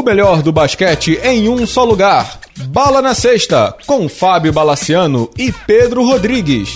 O melhor do basquete em um só lugar. Bala na Sexta, com Fábio Balaciano e Pedro Rodrigues.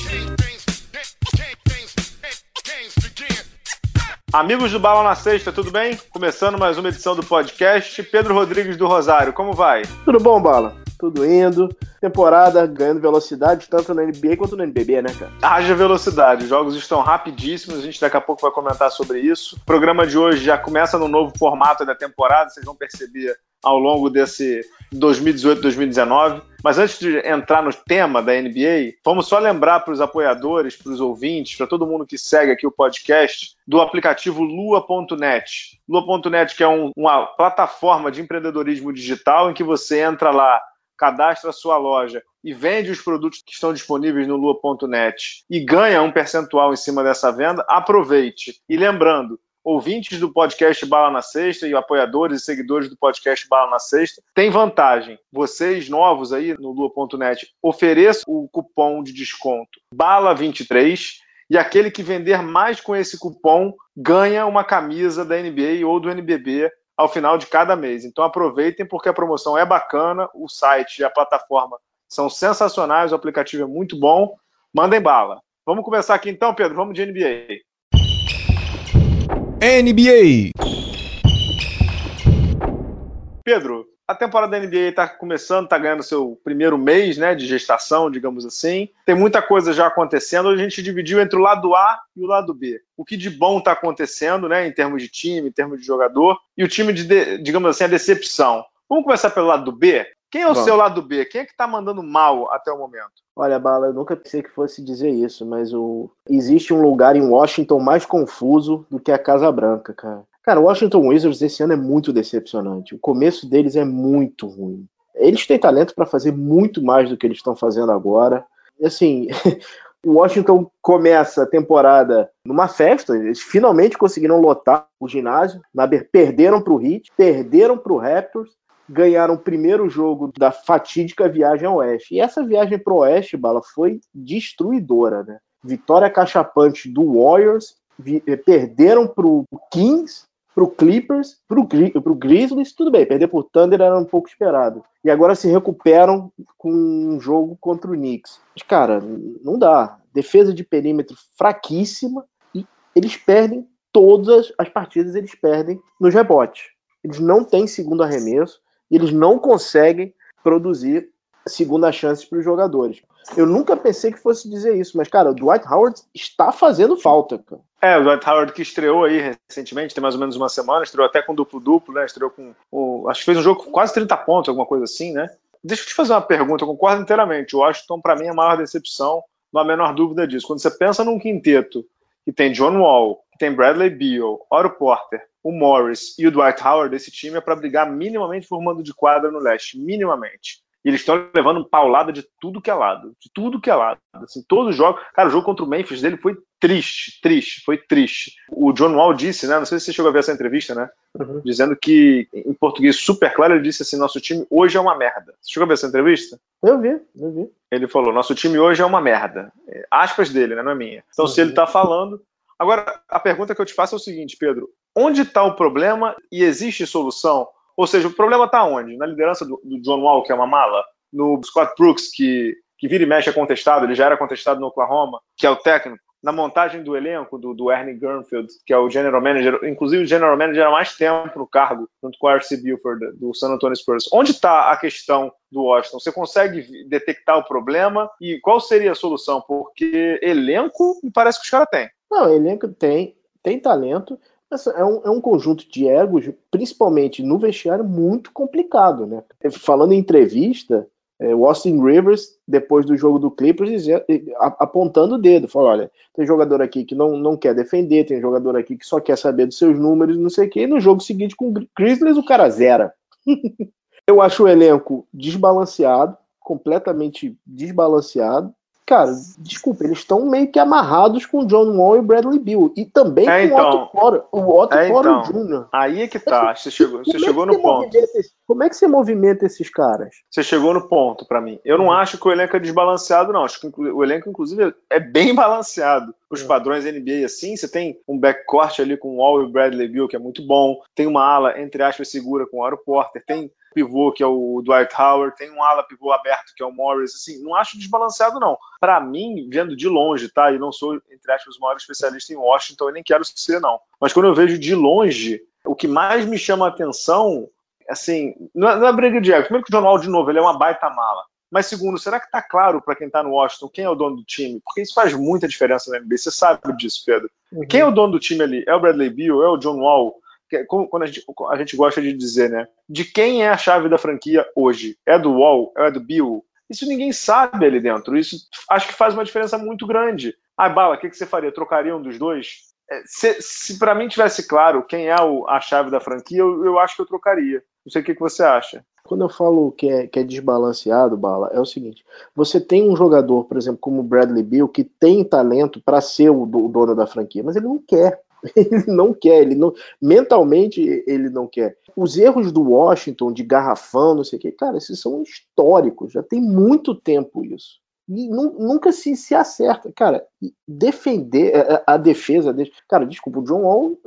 Amigos do Bala na Sexta, tudo bem? Começando mais uma edição do podcast. Pedro Rodrigues do Rosário, como vai? Tudo bom, Bala? Tudo indo. Temporada ganhando velocidade, tanto na NBA quanto no NBB, né, cara? Haja velocidade. Os jogos estão rapidíssimos, a gente daqui a pouco vai comentar sobre isso. O programa de hoje já começa no novo formato da temporada, vocês vão perceber ao longo desse 2018-2019. Mas antes de entrar no tema da NBA, vamos só lembrar para os apoiadores, para os ouvintes, para todo mundo que segue aqui o podcast, do aplicativo Lua.net. Lua.net, que é um, uma plataforma de empreendedorismo digital em que você entra lá, cadastra a sua loja e vende os produtos que estão disponíveis no Lua.net e ganha um percentual em cima dessa venda, aproveite. E lembrando, ouvintes do podcast Bala na Sexta e apoiadores e seguidores do podcast Bala na Sexta tem vantagem. Vocês novos aí no lua.net ofereçam o cupom de desconto BALA23 e aquele que vender mais com esse cupom ganha uma camisa da NBA ou do NBB ao final de cada mês. Então aproveitem porque a promoção é bacana, o site e a plataforma são sensacionais, o aplicativo é muito bom. Mandem bala. Vamos começar aqui então, Pedro. Vamos de NBA. NBA. Pedro, a temporada da NBA está começando, está ganhando seu primeiro mês né, de gestação, digamos assim. Tem muita coisa já acontecendo. A gente dividiu entre o lado A e o lado B. O que de bom está acontecendo, né, em termos de time, em termos de jogador, e o time de, digamos assim, a decepção. Vamos começar pelo lado B? Quem é o Bom. seu lado B? Quem é que está mandando mal até o momento? Olha, Bala, eu nunca pensei que fosse dizer isso, mas o... existe um lugar em Washington mais confuso do que a Casa Branca, cara. Cara, o Washington Wizards esse ano é muito decepcionante. O começo deles é muito ruim. Eles têm talento para fazer muito mais do que eles estão fazendo agora. Assim, o Washington começa a temporada numa festa, eles finalmente conseguiram lotar o ginásio, perderam para o Heat, perderam para o Raptors, ganharam o primeiro jogo da fatídica viagem ao Oeste. E essa viagem para o Oeste, Bala, foi destruidora, né? Vitória cachapante do Warriors, perderam para o Kings, para o Clippers, para o Grizzlies, tudo bem, perder por Thunder era um pouco esperado. E agora se recuperam com um jogo contra o Knicks. Mas, cara, não dá. Defesa de perímetro fraquíssima e eles perdem todas as partidas, eles perdem nos rebotes. Eles não têm segundo arremesso e eles não conseguem produzir segunda chance para os jogadores. Eu nunca pensei que fosse dizer isso, mas, cara, o Dwight Howard está fazendo falta, cara. É, o Dwight Howard que estreou aí recentemente, tem mais ou menos uma semana, estreou até com duplo-duplo, né? Estreou com. O, acho que fez um jogo com quase 30 pontos, alguma coisa assim, né? Deixa eu te fazer uma pergunta, eu concordo inteiramente. O Washington, para mim, é a maior decepção, não há a menor dúvida disso. Quando você pensa num quinteto que tem John Wall, que tem Bradley Beal, Oro Porter, o Morris e o Dwight Howard, esse time é para brigar minimamente por mando de quadra no leste, minimamente. E eles estão levando paulada de tudo que é lado, de tudo que é lado. Assim, todos os jogos. Cara, o jogo contra o Memphis dele foi triste, triste, foi triste. O John Wall disse, né? Não sei se você chegou a ver essa entrevista, né? Uhum. Dizendo que, em português super claro, ele disse assim: nosso time hoje é uma merda. Você chegou a ver essa entrevista? Eu vi, eu vi. Ele falou: nosso time hoje é uma merda. É, aspas dele, né? Não é minha. Então, uhum. se ele está falando. Agora, a pergunta que eu te faço é o seguinte, Pedro: onde está o problema e existe solução? Ou seja, o problema está onde? Na liderança do, do, John Wall, que é uma mala? No Scott Brooks, que, que vira e mexe é contestado, ele já era contestado no Oklahoma, que é o técnico. Na montagem do elenco do, do Ernie Gernfield, que é o general manager, inclusive o general manager há mais tempo no cargo, junto com o R.C. Buford, do San Antonio Spurs. Onde está a questão do Washington? Você consegue detectar o problema e qual seria a solução? Porque elenco, me parece que os caras têm. Não, elenco tem, tem talento, é um, é um conjunto de egos, principalmente no vestiário, muito complicado, né? Falando em entrevista, é, o Austin Rivers, depois do jogo do Clippers, apontando o dedo, falou: olha, tem jogador aqui que não, não quer defender, tem jogador aqui que só quer saber dos seus números, não sei o quê, e no jogo seguinte com o Grizzlies o cara zera. Eu acho o elenco desbalanceado, completamente desbalanceado. Cara, desculpa, eles estão meio que amarrados com o John Wall e Bradley Bill. E também é, com então, o Otto Porter, o Otto é, então, Jr. Aí é que tá, você chegou, você Como é chegou que no ponto. esses- como é que você movimenta esses caras? Você chegou no ponto pra mim. Eu não acho que o elenco é desbalanceado, não. Acho que o elenco, inclusive, é bem balanceado. Os É. padrões NBA, assim, você tem um backcourt ali com o Wall e o Bradley Bill, que é muito bom. Tem uma ala, entre aspas, segura com o Aro Porter. Tem pivô, que é o Dwight Howard. Tem um ala pivô aberto, que é o Morris. Assim, não acho desbalanceado, não. Pra mim, vendo de longe, tá? E não sou, entre aspas, o maior especialista em Washington, e nem quero ser, não. Mas quando eu vejo de longe, o que mais me chama a atenção assim, não é, não é briga de ego. Primeiro que o John Wall, de novo, ele é uma baita mala. Mas segundo, será que tá claro para quem tá no Washington quem é o dono do time? Porque isso faz muita diferença na NBA. Você sabe disso, Pedro. Quem é o dono do time ali? É o Bradley Beal? É o John Wall? Quando a gente, a gente gosta de dizer, né? De quem é a chave da franquia hoje? É do Wall? É do Bill? Isso ninguém sabe ali dentro. Isso acho que faz uma diferença muito grande. Ah, Bala, o que, que você faria? Trocaria um dos dois? É, Se, se para mim tivesse claro quem é o- a chave da franquia, eu, eu acho que eu trocaria. Não sei o que, que você acha. Quando eu falo que é, que é desbalanceado, Bala, é o seguinte: você tem um jogador, por exemplo, como o Bradley Bill, que tem talento para ser o, o dono da franquia, mas ele não quer. Ele não quer, ele não, mentalmente ele não quer. Os erros do Washington, de garrafão, não sei o quê, cara, esses são históricos, já tem muito tempo isso. E nu- nunca se, se acerta. Cara, defender a, a- a defesa. Cara, desculpa, o John Wall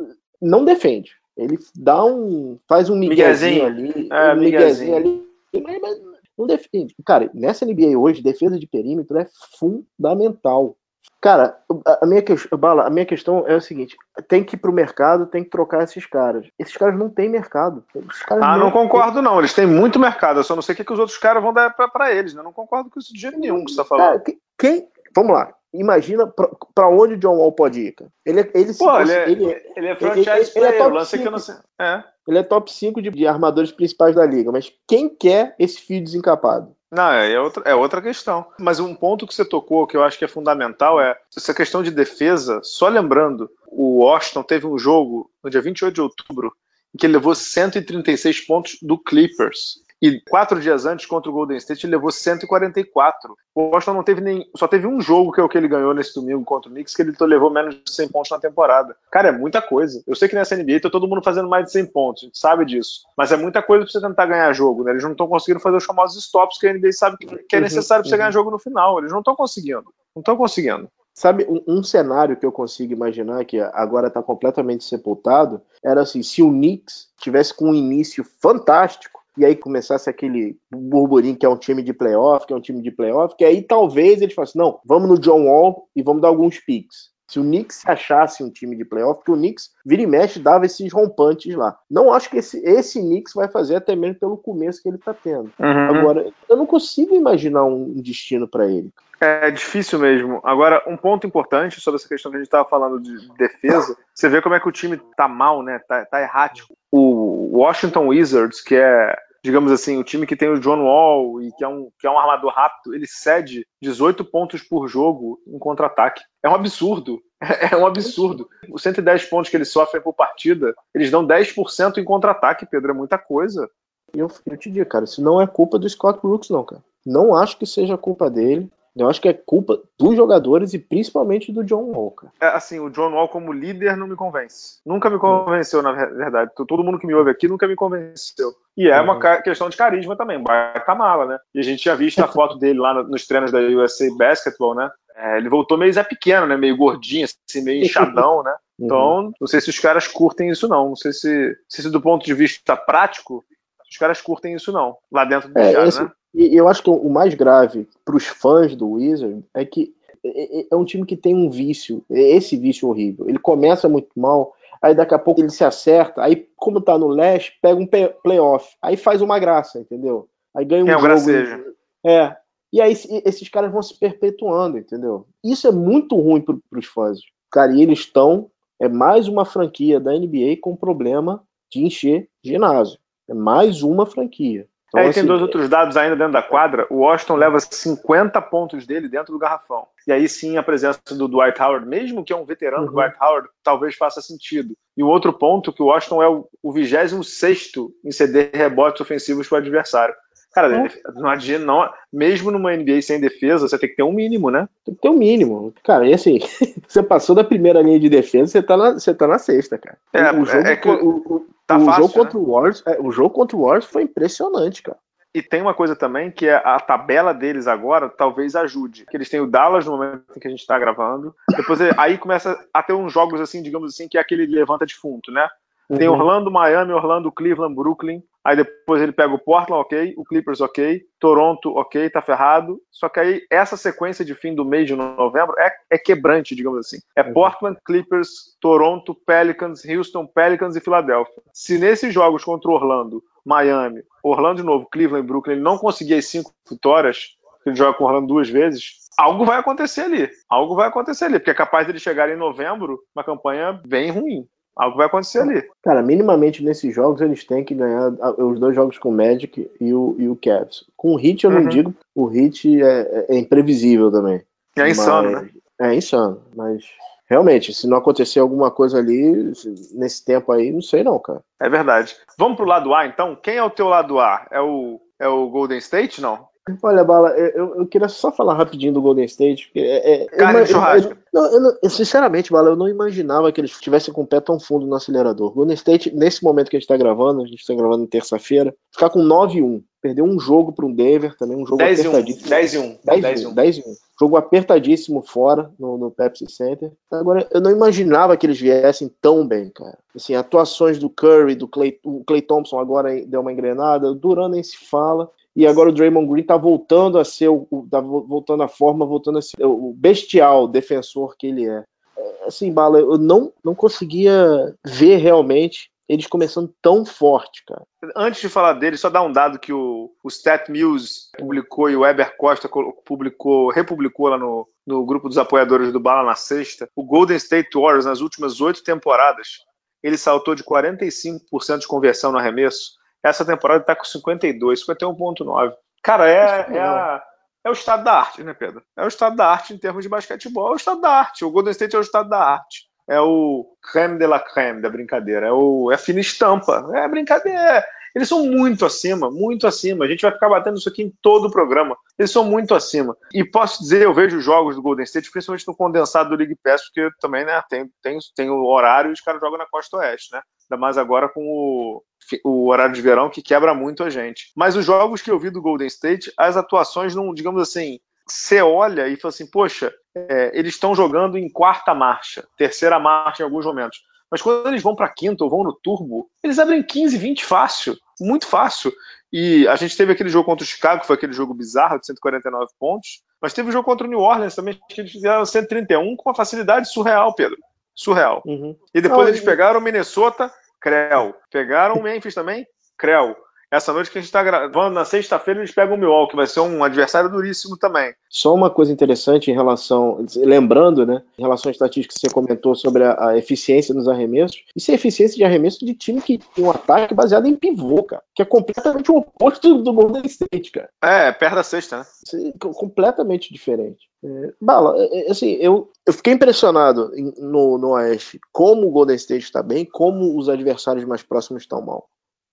não defende. Ele dá um. faz um miguezinho, ali. É, um miguezinho. ali. Mas, mas não defende. Cara, nessa NBA hoje, defesa de perímetro é fundamental. Cara, a minha, que- Bala, a minha questão é o seguinte: tem que ir pro mercado, tem que trocar esses caras. Esses caras não têm mercado. Ah, não concordo, não. Eles têm muito mercado. Eu só não sei o que, que os outros caras vão dar pra eles. Né? Eu não concordo com isso de jeito nenhum que você tá Cara, falando. que- quem. Vamos lá. Imagina pra onde o John Wall pode ir, cara. Ele, é- ele, Pô, fosse- ele é, ele, ele é ele- franchise ele é player. top lance é que eu não sei. É. ele é top 5 de, de armadores principais da liga. Mas quem quer esse fio desencapado? Não, é outra, é outra questão. Mas um ponto que você tocou que eu acho que é fundamental é essa questão de defesa. Só lembrando, o Washington teve um jogo no dia 28 de outubro em que ele levou 136 pontos do Clippers. E quatro dias antes, contra o Golden State, ele levou 144. O Washington não teve nem. Só teve um jogo que é o que ele ganhou nesse domingo contra o Knicks, que ele levou menos de 100 pontos na temporada. Cara, é muita coisa. Eu sei que nessa NBA tá todo mundo fazendo mais de 100 pontos, a gente sabe disso. Mas é muita coisa pra você tentar ganhar jogo, né? Eles não estão conseguindo fazer os famosos stops que a NBA sabe que, é Uhum, necessário pra você uhum. ganhar jogo no final. Eles não estão conseguindo. Não estão conseguindo. Sabe, um, um cenário que eu consigo imaginar, que agora está completamente sepultado, era assim, se o Knicks tivesse com um início fantástico, e aí começasse aquele burburinho que é um time de playoff, que é um time de playoff, que aí talvez eles fossem, não, vamos no John Wall e vamos dar alguns picks. Se o Knicks se achasse um time de playoff, porque o Knicks vira e mexe dava esses rompantes lá. Não acho que esse, esse Knicks vai fazer até mesmo pelo começo que ele está tendo. Agora, eu não consigo imaginar um destino para ele. É difícil mesmo. Agora, um ponto importante sobre essa questão que a gente estava falando de defesa, você vê como é que o time tá mal, né? Tá, tá errático. O Washington Wizards, que é, digamos assim, o time que tem o John Wall e que é um, que é um armador rápido, ele cede 18 pontos por jogo em contra-ataque. É um absurdo. É um absurdo. Os 110 pontos que eles sofrem por partida, eles dão 10% em contra-ataque, Pedro. É muita coisa. Eu, eu te digo, cara, isso não é culpa do Scott Brooks, não, cara. Não acho que seja culpa dele. Eu acho que é culpa dos jogadores e principalmente do John Wall, cara. É, assim, o John Wall como líder não me convence. Nunca me convenceu, na ver- verdade. Todo mundo que me ouve aqui nunca me convenceu. E é uma Uhum. ca- questão de carisma também, baita mala, né? E a gente tinha visto a foto dele lá no- nos treinos da USA Basketball, né? É, ele voltou meio Zé Pequeno, né? Meio gordinho, assim, meio inchadão, né? Uhum. Então, não sei se os caras curtem isso, não. Não sei se, se do ponto de vista prático, os caras curtem isso, não. Lá dentro do É, vestiário, esse- né? E eu acho que o mais grave para os fãs do Wizard é que é é um time que tem um vício, é esse vício horrível. Ele começa muito mal, aí daqui a pouco ele se acerta, aí como tá no leste, pega um playoff, aí faz uma graça, entendeu? Aí ganha um É um jogo. gracejo. É. E aí esse- esses caras vão se perpetuando, entendeu? Isso é muito ruim para os fãs. Cara, e eles estão é mais uma franquia da NBA com problema de encher ginásio. É mais uma franquia. Então, É, assim, tem dois outros dados ainda dentro da quadra. O Washington leva 50 pontos dele dentro do garrafão. E aí sim a presença do Dwight Howard, mesmo que é um veterano Uhum. do Dwight Howard, talvez faça sentido. E o outro ponto que o Washington é o, o 26 em ceder rebotes ofensivos para o adversário. Cara, não adianta, não. Mesmo numa NBA sem defesa, você tem que ter um mínimo, né? Tem que ter um mínimo. Cara, e assim, você passou da primeira linha de defesa, você tá na, você tá na sexta, cara. É, o jogo, é que o, o, tá o fácil, jogo contra né? o Warriors, é, o jogo contra o Warriors foi impressionante, cara. E tem uma coisa também que é a tabela deles agora talvez ajude. Que eles têm o Dallas no momento em que a gente está gravando. Depois é- aí começa a ter uns jogos assim, digamos assim, que é aquele levanta defunto, né? Tem Uhum. Orlando, Miami, Orlando, Cleveland, Brooklyn. Aí depois ele pega o Portland, ok. O Clippers, ok. Toronto, ok, tá ferrado. Só que aí essa sequência de fim do mês de novembro é, é quebrante, digamos assim. É Uhum. Portland, Clippers, Toronto, Pelicans, Houston, Pelicans e Filadélfia. Se nesses jogos contra o Orlando, Miami, Orlando de novo, Cleveland e Brooklyn ele não conseguir as cinco vitórias, ele joga com o Orlando duas vezes, algo vai acontecer ali. Algo vai acontecer ali, porque é capaz dele chegar em novembro, uma campanha bem ruim. Algo vai acontecer ali. Cara, minimamente nesses jogos eles têm que ganhar a- os dois jogos com o Magic e o, e o Cavs. Com o Heat eu não Uhum. digo, o Heat é, é imprevisível também. É insano, Mas- né? É insano, mas realmente, se não acontecer alguma coisa ali se- nesse tempo aí, não sei não, cara. É verdade. Vamos pro lado A, então? Quem é o teu lado A? É o, é o Golden State, não? Olha, Bala, eu, eu- eu queria só falar rapidinho do Golden State. Porque é, é, eu churrasco. eu- não, eu não- eu, sinceramente, Bala, eu não imaginava que eles estivessem com o pé tão fundo no acelerador. Golden State, nesse momento que a gente tá gravando, a gente tá gravando terça-feira, ficar com 9-1. Perdeu um jogo para um Denver, também um jogo 10 e 1. apertadíssimo. 10 e 1. 10 10 e1, 1. 10 1. Jogo apertadíssimo fora no, no Pepsi Center. Agora, eu não imaginava que eles viessem tão bem, cara. Assim, atuações do Curry, do Clay, o Clay Thompson agora deu uma engrenada, o Duran nem se fala. E agora o Draymond Green tá voltando a ser o, tá vo- voltando à forma, voltando a ser o bestial defensor que ele é. É, Assim, Bala, eu não, não conseguia ver realmente eles começando tão forte, cara. Antes de falar dele, só dar um dado que o, o Stat News publicou e o Weber Costa publicou, republicou lá no, no grupo dos apoiadores do Bala na sexta. O Golden State Warriors, nas últimas oito temporadas, ele saltou de 45% de conversão no arremesso. Essa temporada está com 52, 51,9. Cara, é, é, a- é o estado da arte, né, Pedro? É o estado da arte em termos de basquetebol, é o estado da arte. O Golden State é o estado da arte. É o creme de la creme da brincadeira. É, o, é a fina estampa. É brincadeira. Eles são muito acima, muito acima. A gente vai ficar batendo isso aqui em todo o programa. Eles são muito acima. E posso dizer, eu vejo os jogos do Golden State, principalmente no condensado do League Pass, porque também né, tem, tem, tem o horário e os caras jogam na costa oeste, né? Ainda mais agora com o, o horário de verão que quebra muito a gente. Mas os jogos que eu vi do Golden State, as atuações não, digamos assim, você olha e fala assim, poxa, é, eles estão jogando em quarta marcha, terceira marcha em alguns momentos. Mas quando eles vão para quinta ou vão no turbo, eles abrem 15, 20 fácil, muito fácil. E a gente teve aquele jogo contra o Chicago, que foi aquele jogo bizarro de 149 pontos, mas teve o jogo contra o New Orleans também, que eles fizeram 131 com uma facilidade surreal, Pedro. Surreal. Uhum. E depois Não, eles pegaram o Minnesota, Creu. Pegaram o Memphis também, Creu. Essa noite que a gente está gravando, na sexta-feira, eles pegam o Milwaukee, que vai ser um adversário duríssimo também. Só uma coisa interessante em relação, lembrando, né, em relação à estatística que você comentou sobre a, a eficiência nos arremessos, isso é eficiência de arremesso de time que tem um ataque baseado em pivô, cara, que é completamente o oposto do Golden State, cara. É, perto da sexta, né? Isso é co- completamente diferente. É, Bala, é, é, assim, eu, eu fiquei impressionado no, no Oeste como o Golden State está bem, como os adversários mais próximos estão mal.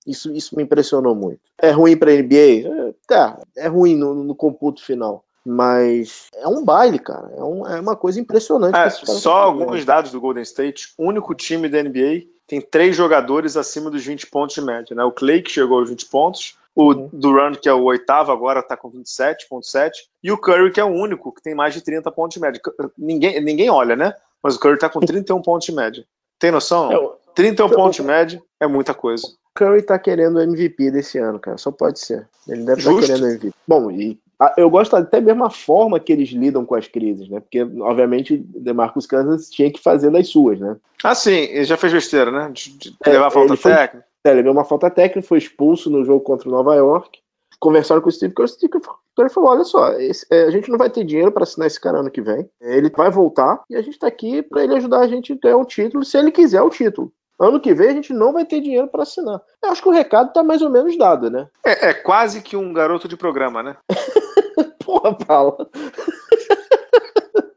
Isso, isso me impressionou muito. É ruim para NBA? É, tá, é ruim no, no computo final. Mas é um baile, cara. É, um- é uma coisa impressionante. É, só alguns dados do Golden State. O único time da NBA tem três jogadores acima dos 20 pontos de média. Né? O Clay, que chegou aos 20 pontos. O Uhum. Durant, que é o oitavo agora, está com 27,7. E o Curry, que é o único que tem mais de 30 pontos de média. Ninguém, ninguém olha, né? Mas o Curry está com 31 pontos de média. Tem noção? É, o 31 pontos de média é muita coisa. Curry tá querendo o MVP desse ano, cara. Só pode ser. Ele deve estar Justo. querendo o MVP. Bom, e eu gosto até mesmo a forma que eles lidam com as crises, né? Porque, obviamente, DeMarcus Cousins tinha que fazer das suas, né? Ah, sim, ele já fez besteira, né? De, de É, levar a falta ele foi- técnica. É, ele ganhou uma falta técnica, foi expulso no jogo contra o Nova York. Conversaram com o Steve Kerr, o Steve Kerr falou: olha só, esse- é, a gente não vai ter dinheiro para assinar esse cara ano que vem. Ele vai voltar e a gente tá aqui para ele ajudar a gente a ganhar um título, se ele quiser o título. Ano que vem a gente não vai ter dinheiro para assinar. Eu acho que o recado tá mais ou menos dado, né? É, é quase que um garoto de programa, né? Porra, Paula.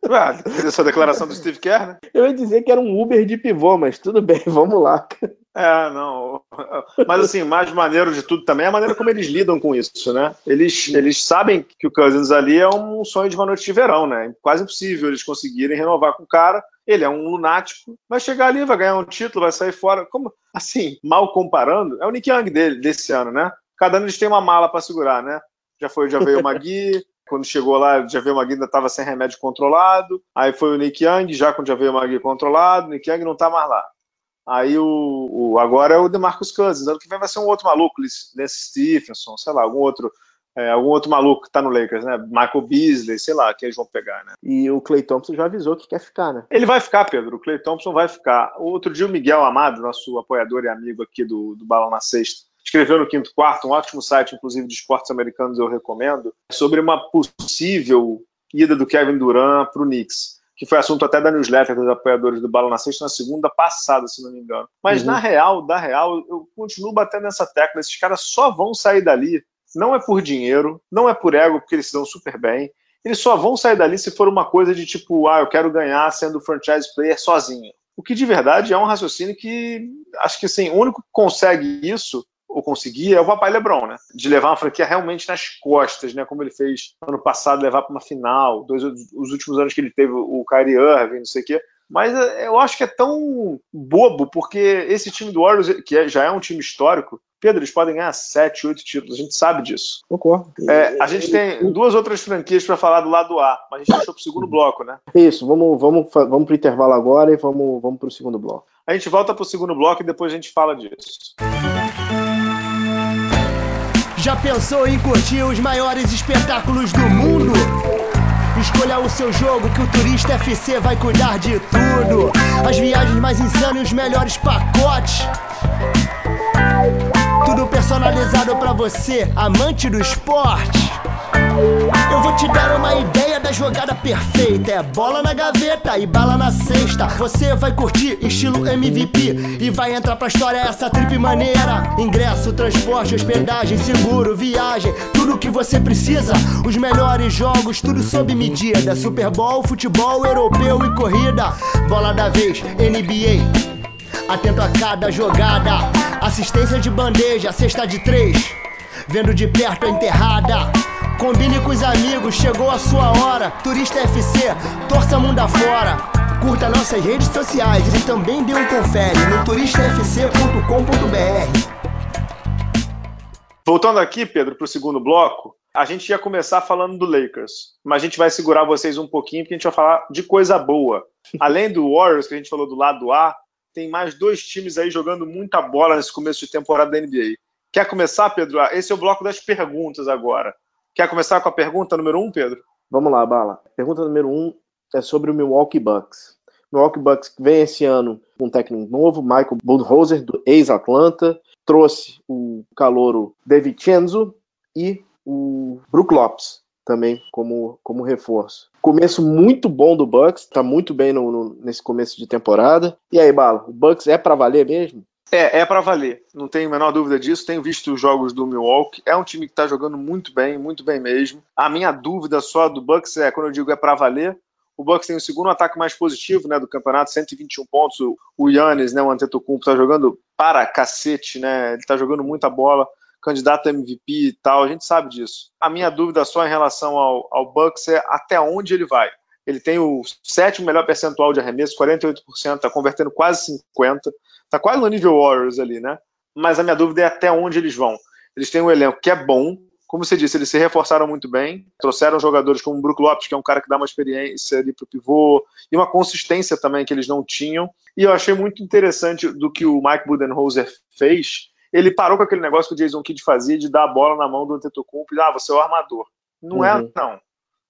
Ah, essa declaração do Steve Kerr, né? Eu ia dizer que era um Uber de pivô, mas tudo bem, vamos lá. É, não. Mas assim, mais maneiro de tudo também é a maneira como eles lidam com isso, né? Eles, eles sabem que o Cousins ali é um sonho de uma noite de verão, né? Quase impossível eles conseguirem renovar com o cara. Ele é um lunático, vai chegar ali, vai ganhar um título, vai sair fora. Como assim, mal comparando, é o Nick Young dele desse ano, né? Cada ano eles têm uma mala para segurar, né? Já foi, já veio o Magui, quando chegou lá, já veio o Magui ainda estava sem remédio controlado. Aí foi o Nick Young, já quando já veio o Magui controlado, o Nick Young não está mais lá. Aí o, o, agora é o DeMarcus Cousins. Ano que vem vai ser um outro maluco, Lance Stephenson, sei lá, algum outro, é, algum outro maluco que tá no Lakers, né? Michael Beasley, sei lá, que eles vão pegar, né? E o Clay Thompson já avisou que quer ficar, né? Ele vai ficar, Pedro. O Clay Thompson vai ficar. Outro dia o Miguel Amado, nosso apoiador e amigo aqui do, do Balão na Sexta, escreveu no Quinto Quarto, um ótimo site, inclusive, de esportes americanos, eu recomendo, sobre uma possível ida do Kevin Durant para o Knicks que foi assunto até da newsletter dos apoiadores do Bala na Sexta na segunda passada, se não me engano. Mas uhum. na real, da real, eu continuo batendo nessa tecla. Esses caras só vão sair dali, não é por dinheiro, não é por ego, porque eles se dão super bem. Eles só vão sair dali se for uma coisa de tipo, ah, eu quero ganhar sendo franchise player sozinho. O que de verdade é um raciocínio que acho que assim, o único que consegue isso ou conseguir é o papai LeBron, né? De levar uma franquia realmente nas costas, né? Como ele fez ano passado, levar para uma final, dois, os últimos anos que ele teve o Kyrie Irving, não sei o quê. Mas é, eu acho que é tão bobo, porque esse time do Warriors, que é, já é um time histórico, Pedro, eles podem ganhar 7, 8 títulos, a gente sabe disso. Concordo. É, a gente tem duas outras franquias para falar do lado A, mas a gente deixou para o segundo bloco, né? Isso, vamos, vamos, vamos para o intervalo agora e vamos, vamos para o segundo bloco. A gente volta para o segundo bloco e depois a gente fala disso. Já pensou em curtir os maiores espetáculos do mundo? Escolha o seu jogo que o Turista FC vai cuidar de tudo. As viagens mais insanas e os melhores pacotes. Tudo personalizado para você, amante do esporte. Eu vou te dar uma ideia da jogada perfeita. É bola na gaveta e bala na cesta. Você vai curtir estilo MVP e vai entrar pra história essa trip maneira. Ingresso, transporte, hospedagem, seguro, viagem, tudo que você precisa. Os melhores jogos, tudo sob medida. Super Bowl, futebol europeu e corrida. Bola da vez, NBA. Atento a cada jogada. Assistência de bandeja, cesta de três. Vendo de perto a enterrada. Combine com os amigos, chegou a sua hora. Turista FC, torça mundo afora. Curta nossas redes sociais e também dê um confere no turistafc.com.br. Voltando aqui, Pedro, para o segundo bloco, a gente ia começar falando do Lakers, mas a gente vai segurar vocês um pouquinho porque a gente vai falar de coisa boa. Além do Warriors, que a gente falou do lado A, tem mais dois times aí jogando muita bola nesse começo de temporada da NBA. Quer começar, Pedro? Esse é o bloco das perguntas agora. Quer começar com a pergunta número um, Pedro? Vamos lá, Bala. Pergunta número um é sobre o Milwaukee Bucks. Milwaukee Bucks vem esse ano com um técnico novo, Michael Budenholzer, do ex-Atlanta, trouxe o calouro DeVincenzo e o Brook Lopes também como, como reforço. Começo muito bom do Bucks, tá muito bem no, no, nesse começo de temporada. E aí, Bala, o Bucks é para valer mesmo? É, é para valer, não tenho a menor dúvida disso. Tenho visto os jogos do Milwaukee. É um time que está jogando muito bem, muito bem mesmo. A minha dúvida só do Bucks é, quando eu digo é para valer, o Bucks tem o segundo ataque mais positivo né, do campeonato, 121 pontos. O Yannis, né, o Antetokounmpo, está jogando para cacete, né? Ele está jogando muita bola, candidato a MVP e tal, a gente sabe disso. A minha dúvida só em relação ao, ao Bucks é até onde ele vai. Ele tem o sétimo melhor percentual de arremesso, 48%, está convertendo quase 50%. Tá quase no nível Warriors ali, né? Mas a minha dúvida é até onde eles vão. Eles têm um elenco que é bom, como você disse, eles se reforçaram muito bem, trouxeram jogadores como o Brook Lopes, que é um cara que dá uma experiência ali pro pivô, e uma consistência também que eles não tinham. E eu achei muito interessante do que o Mike Budenholzer fez. Ele parou com aquele negócio que o Jason Kidd fazia de dar a bola na mão do Antetokounmpo e ah, você é o armador. Não é, uhum. é, não.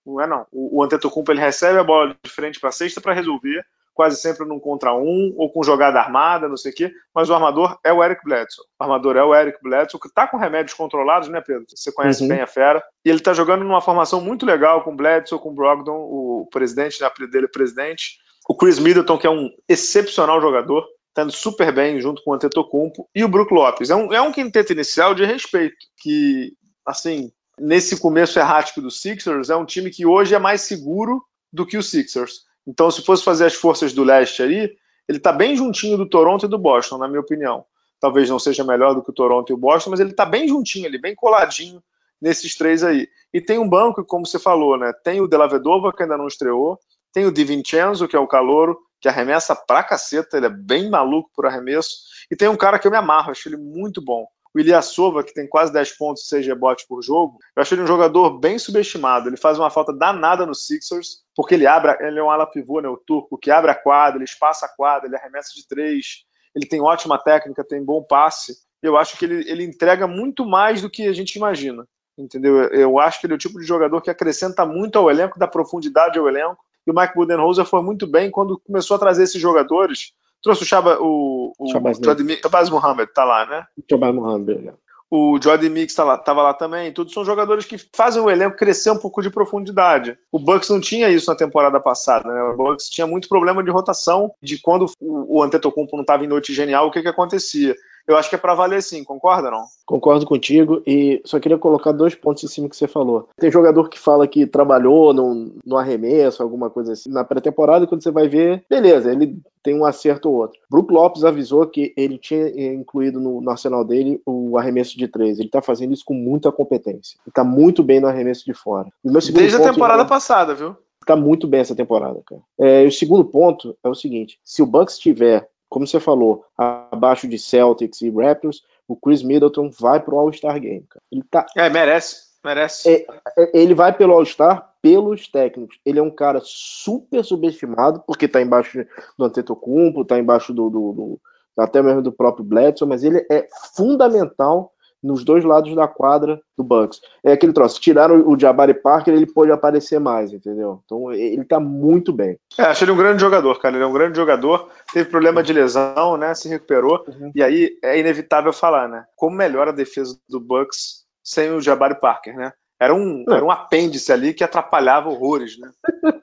Não é, não. O, o Antetokounmpo, ele recebe a bola de frente para a cesta para resolver, quase sempre num contra um ou com jogada armada, não sei o quê, mas o armador é o Eric Bledsoe. O armador é o Eric Bledsoe, que está com remédios controlados, né, Pedro? Você conhece uhum. bem a fera. E ele está jogando numa formação muito legal com Bledsoe, com Brogdon, o presidente, né, apelido dele é presidente. O Chris Middleton, que é um excepcional jogador, está indo super bem junto com o Antetokounmpo. E o Brook Lopes. É um, é um quinteto inicial de respeito, que, assim, nesse começo errático do Sixers, é um time que hoje é mais seguro do que o Sixers. Então, se fosse fazer as forças do leste aí, ele está bem juntinho do Toronto e do Boston, na minha opinião. talvez não seja melhor do que o Toronto e o Boston, mas ele está bem juntinho, ele bem coladinho nesses três aí. E tem um banco, como você falou, né? Tem o Della Vedova, que ainda não estreou, tem o Di Vincenzo, que é o calouro, que arremessa pra caceta, ele é bem maluco por arremesso, e tem um cara que eu me amarro, acho ele muito bom. O Ilyasova, que tem quase 10 pontos e 6 rebotes por jogo, eu acho ele um jogador bem subestimado. Ele faz uma falta danada no Sixers, porque ele abre, ele é um ala pivô, né, o turco, que abre a quadra, ele espaça a quadra, ele arremessa de três, ele tem ótima técnica, tem bom passe. Eu acho que ele, ele entrega muito mais do que a gente imagina entendeu? Eu acho que ele é o tipo de jogador que acrescenta muito ao elenco, dá profundidade ao elenco. E o Mike Budenholzer foi muito bem quando começou a trazer esses jogadores. Trouxe o Chaba, o, o Shabazz Muhammad, tá lá, né? Shabazz Muhammad, é. O Jordan Mix tá lá, lá também. Tudo são jogadores que fazem o elenco crescer um pouco de profundidade. O Bucks não tinha isso na temporada passada, né? O Bucks tinha muito problema de rotação, de quando o Antetokounmpo não estava em noite genial, o que que acontecia eu acho que é para valer sim, concorda não? Concordo contigo e só queria colocar dois pontos em cima que você falou. Tem jogador que fala que trabalhou no, arremesso, alguma coisa assim, na pré-temporada, quando você vai ver, beleza, ele tem um acerto ou outro. Brook Lopes avisou que ele tinha incluído no, no arsenal dele o arremesso de três. Ele tá fazendo isso com muita competência. Ele tá muito bem no arremesso de fora. Desde a temporada é... passada, viu? Tá muito bem essa temporada, cara. É, o segundo ponto é o seguinte: se o Bucks tiver como você falou, abaixo de Celtics e Raptors, o Chris Middleton vai pro All-Star Game. Cara. Ele tá... É, merece. Merece. É, é, ele vai pelo All-Star pelos técnicos. Ele é um cara super subestimado, porque tá embaixo do Antetokounmpo, tá embaixo do, do, do até mesmo do próprio Bledsoe, mas ele é fundamental nos dois lados da quadra do Bucks. É aquele troço, tiraram o Jabari Parker, ele pode aparecer mais, entendeu? Então ele tá muito bem. É, acho ele um grande jogador, cara. Ele é um grande jogador, teve problema de lesão, né? Se recuperou. Uhum. E aí é inevitável falar, né? Como melhora a defesa do Bucks sem o Jabari Parker, né? Era um, era um apêndice ali que atrapalhava horrores, né?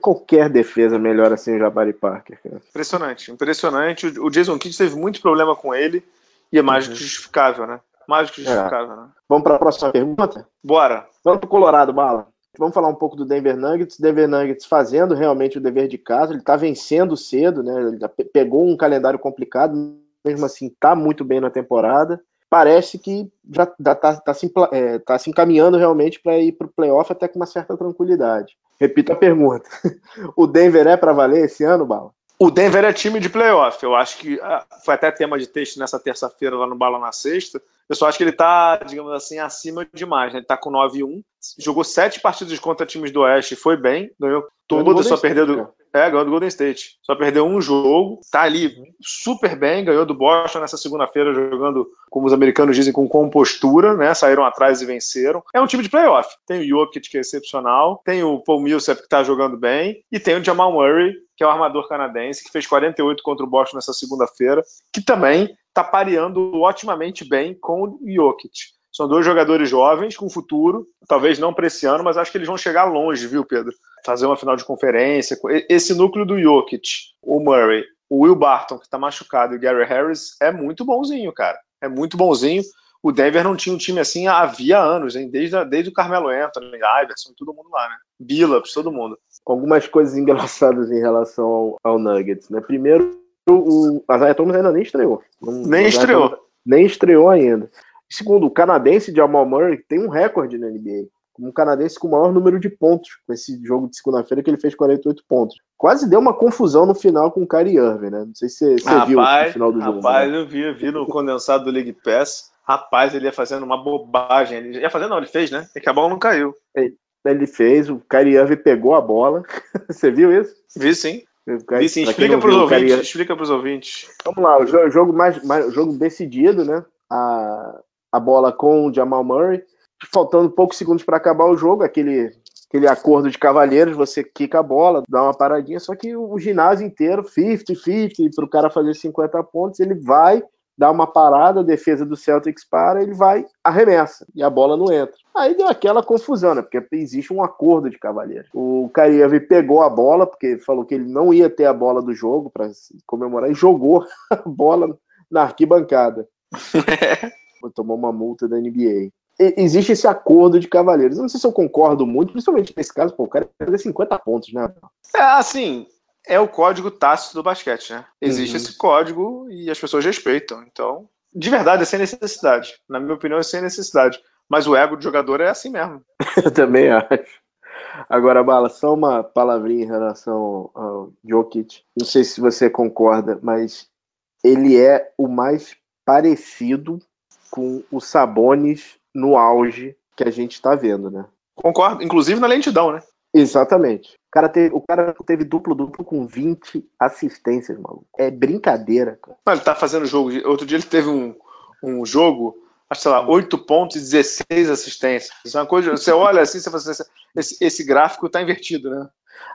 Qualquer defesa melhora sem o Jabari Parker. Cara. Impressionante, impressionante. O Jason Kidd teve muito problema com ele e é mais uhum. que justificável, né? Mais do que justificável. É. Né? Vamos para a próxima pergunta? Bora. Vamos para o Colorado, Bala. Vamos falar um pouco do Denver Nuggets. Denver Nuggets fazendo realmente o dever de casa. Ele está vencendo cedo, né? Ele pegou um calendário complicado, mesmo assim está muito bem na temporada. Parece que já está tá se, é, tá se encaminhando realmente para ir para o playoff até com uma certa tranquilidade. Repito a pergunta: o Denver é para valer esse ano, Bala? O Denver é time de playoff. Eu acho que ah, foi até tema de texto nessa terça-feira lá no Bala na Sexta. Eu só acho que ele tá, digamos assim, acima demais. Né? Ele tá com 9-1. Jogou sete partidas contra times do Oeste, foi bem, ganhou todas, só perdeu do. É, ganhou do Golden State. Só perdeu um jogo. Tá ali super bem, ganhou do Boston nessa segunda-feira, jogando, como os americanos dizem, com compostura, né? Saíram atrás e venceram. É um time de playoff. Tem o Jokic, que é excepcional. Tem o Paul Millsap, que tá jogando bem. E tem o Jamal Murray, que é o armador canadense, que fez 48 contra o Boston nessa segunda-feira, que também está pareando otimamente bem com o Jokic. São dois jogadores jovens com futuro, talvez não para esse ano, mas acho que eles vão chegar longe, viu, Pedro? Fazer uma final de conferência. Esse núcleo do Jokic, o Murray, o Will Barton, que está machucado, e o Gary Harris, é muito bonzinho, cara. É muito bonzinho. O Denver não tinha um time assim havia anos, hein? Desde, desde o Carmelo Anthony, Iverson, todo mundo lá, né? Billups, todo mundo. Algumas coisas engraçadas em relação ao, ao Nuggets, né? Primeiro, o Isaiah Thomas ainda nem estreou. nem estreou. Thomas, nem estreou ainda. Segundo, o canadense Jamal Murray tem um recorde na NBA. Um canadense com o maior número de pontos nesse jogo de segunda-feira que ele fez 48 pontos. Quase deu uma confusão no final com o Kyrie Irving, né? Não sei se você rapaz, viu no final do jogo. Rapaz, né? eu vi, eu vi no condensado do League Pass. Rapaz, ele ia fazendo uma bobagem. Ele ia fazendo, não, ele fez, né? É que a bola não caiu. Ele fez, o Irving pegou a bola. você viu isso? Vi sim. Vi sim, explica para os ouvintes. Explica para os ouvintes. Vamos lá, o jogo mais, mais jogo decidido, né? A, a bola com o Jamal Murray. Faltando poucos segundos para acabar o jogo, aquele, aquele acordo de cavalheiros, você quica a bola, dá uma paradinha, só que o, o ginásio inteiro, 50-50, para o cara fazer 50 pontos, ele vai dá uma parada, a defesa do Celtics para, ele vai, arremessa, e a bola não entra. Aí deu aquela confusão, né? Porque existe um acordo de cavalheiro. O Kyrie pegou a bola, porque falou que ele não ia ter a bola do jogo para comemorar, e jogou a bola na arquibancada. Tomou uma multa da NBA. E, existe esse acordo de cavalheiros. Eu não sei se eu concordo muito, principalmente nesse caso, pô, o cara fazer 50 pontos, né? É, assim, é o código tácito do basquete, né? Existe uhum. esse código e as pessoas respeitam. Então, de verdade, é sem necessidade. Na minha opinião, é sem necessidade. Mas o ego do jogador é assim mesmo. Eu também acho. Agora, Bala, só uma palavrinha em relação ao Jokic. Não sei se você concorda, mas ele é o mais parecido com o Sabonis no auge que a gente está vendo, né? Concordo, inclusive na lentidão, né? Exatamente. O cara, teve, o cara teve duplo-duplo com 20 assistências, maluco. É brincadeira, cara. Não, ele tá fazendo jogo. Outro dia ele teve um, um jogo, acho sei lá, 8 pontos e 16 assistências. Isso é uma coisa. Você olha assim, você fala assim, esse, esse gráfico tá invertido, né?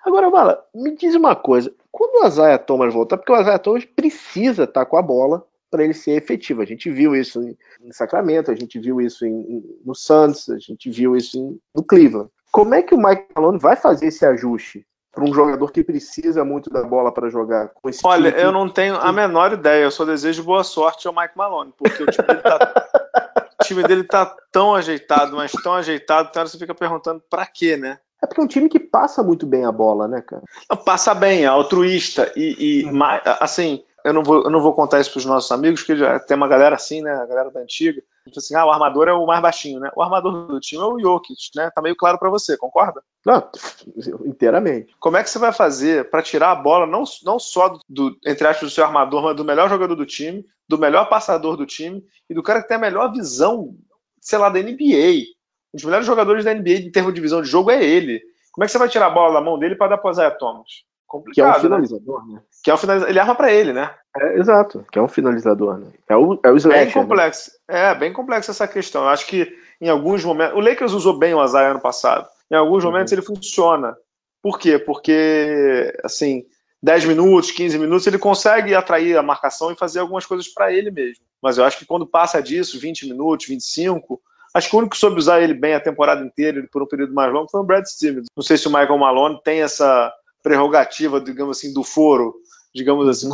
Agora, Bala, me diz uma coisa. Quando o Isaiah Thomas voltar, porque o Isaiah Thomas precisa estar tá com a bola para ele ser efetivo. A gente viu isso em, Sacramento, a gente viu isso em, em, no Suns, a gente viu isso em, no Cleveland. Como é que o Mike Malone vai fazer esse ajuste para um jogador que precisa muito da bola para jogar com esse Olha, eu não tenho a menor ideia. Eu só desejo boa sorte ao Mike Malone, porque o time dele tá, time dele tá tão ajeitado, mas tão ajeitado, que você fica perguntando para quê, né? É porque é um time que passa muito bem a bola, né, cara? Não, passa bem, é altruísta e, e uhum. assim, eu não vou, eu não vou contar isso para os nossos amigos, porque já tem uma galera assim, né? A galera da antiga. Tipo assim, ah, o armador é o mais baixinho, né? O armador do time é o Jokic, né? Tá meio claro para você, concorda? Não, inteiramente. Como é que você vai fazer para tirar a bola não, não só do, do, entre aspas, do seu armador, mas do melhor jogador do time, do melhor passador do time e do cara que tem a melhor visão, sei lá, da NBA. Um dos melhores jogadores da NBA em termos de visão de jogo é ele. Como é que você vai tirar a bola da mão dele para dar para Isaiah Thomas? Complicado. Que é um né? finalizador, né? né? Que é um finalizador. Ele arma para ele, né? É, exato, que é um finalizador, né? É o, é o slasher, Bem complexo. Né? É, bem complexo essa questão. Eu acho que em alguns momentos. O Lakers usou bem o Azar ano passado. Em alguns uhum. momentos ele funciona. Por quê? Porque, assim, 10 minutos, 15 minutos, ele consegue atrair a marcação e fazer algumas coisas para ele mesmo. Mas eu acho que quando passa disso, 20 minutos, 25, acho que o único que soube usar ele bem a temporada inteira, por um período mais longo, foi o Brad Stevens. Não sei se o Michael Malone tem essa prerrogativa, digamos assim, do foro, digamos assim,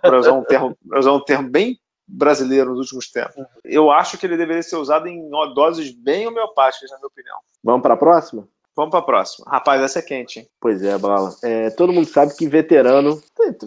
para usar, um termo, usar um termo bem brasileiro nos últimos tempos. Eu acho que ele deveria ser usado em doses bem homeopáticas, na minha opinião. Vamos para a próxima? Vamos para a próxima. Rapaz, essa é quente, hein? Pois é, Bala. É, todo mundo sabe que veterano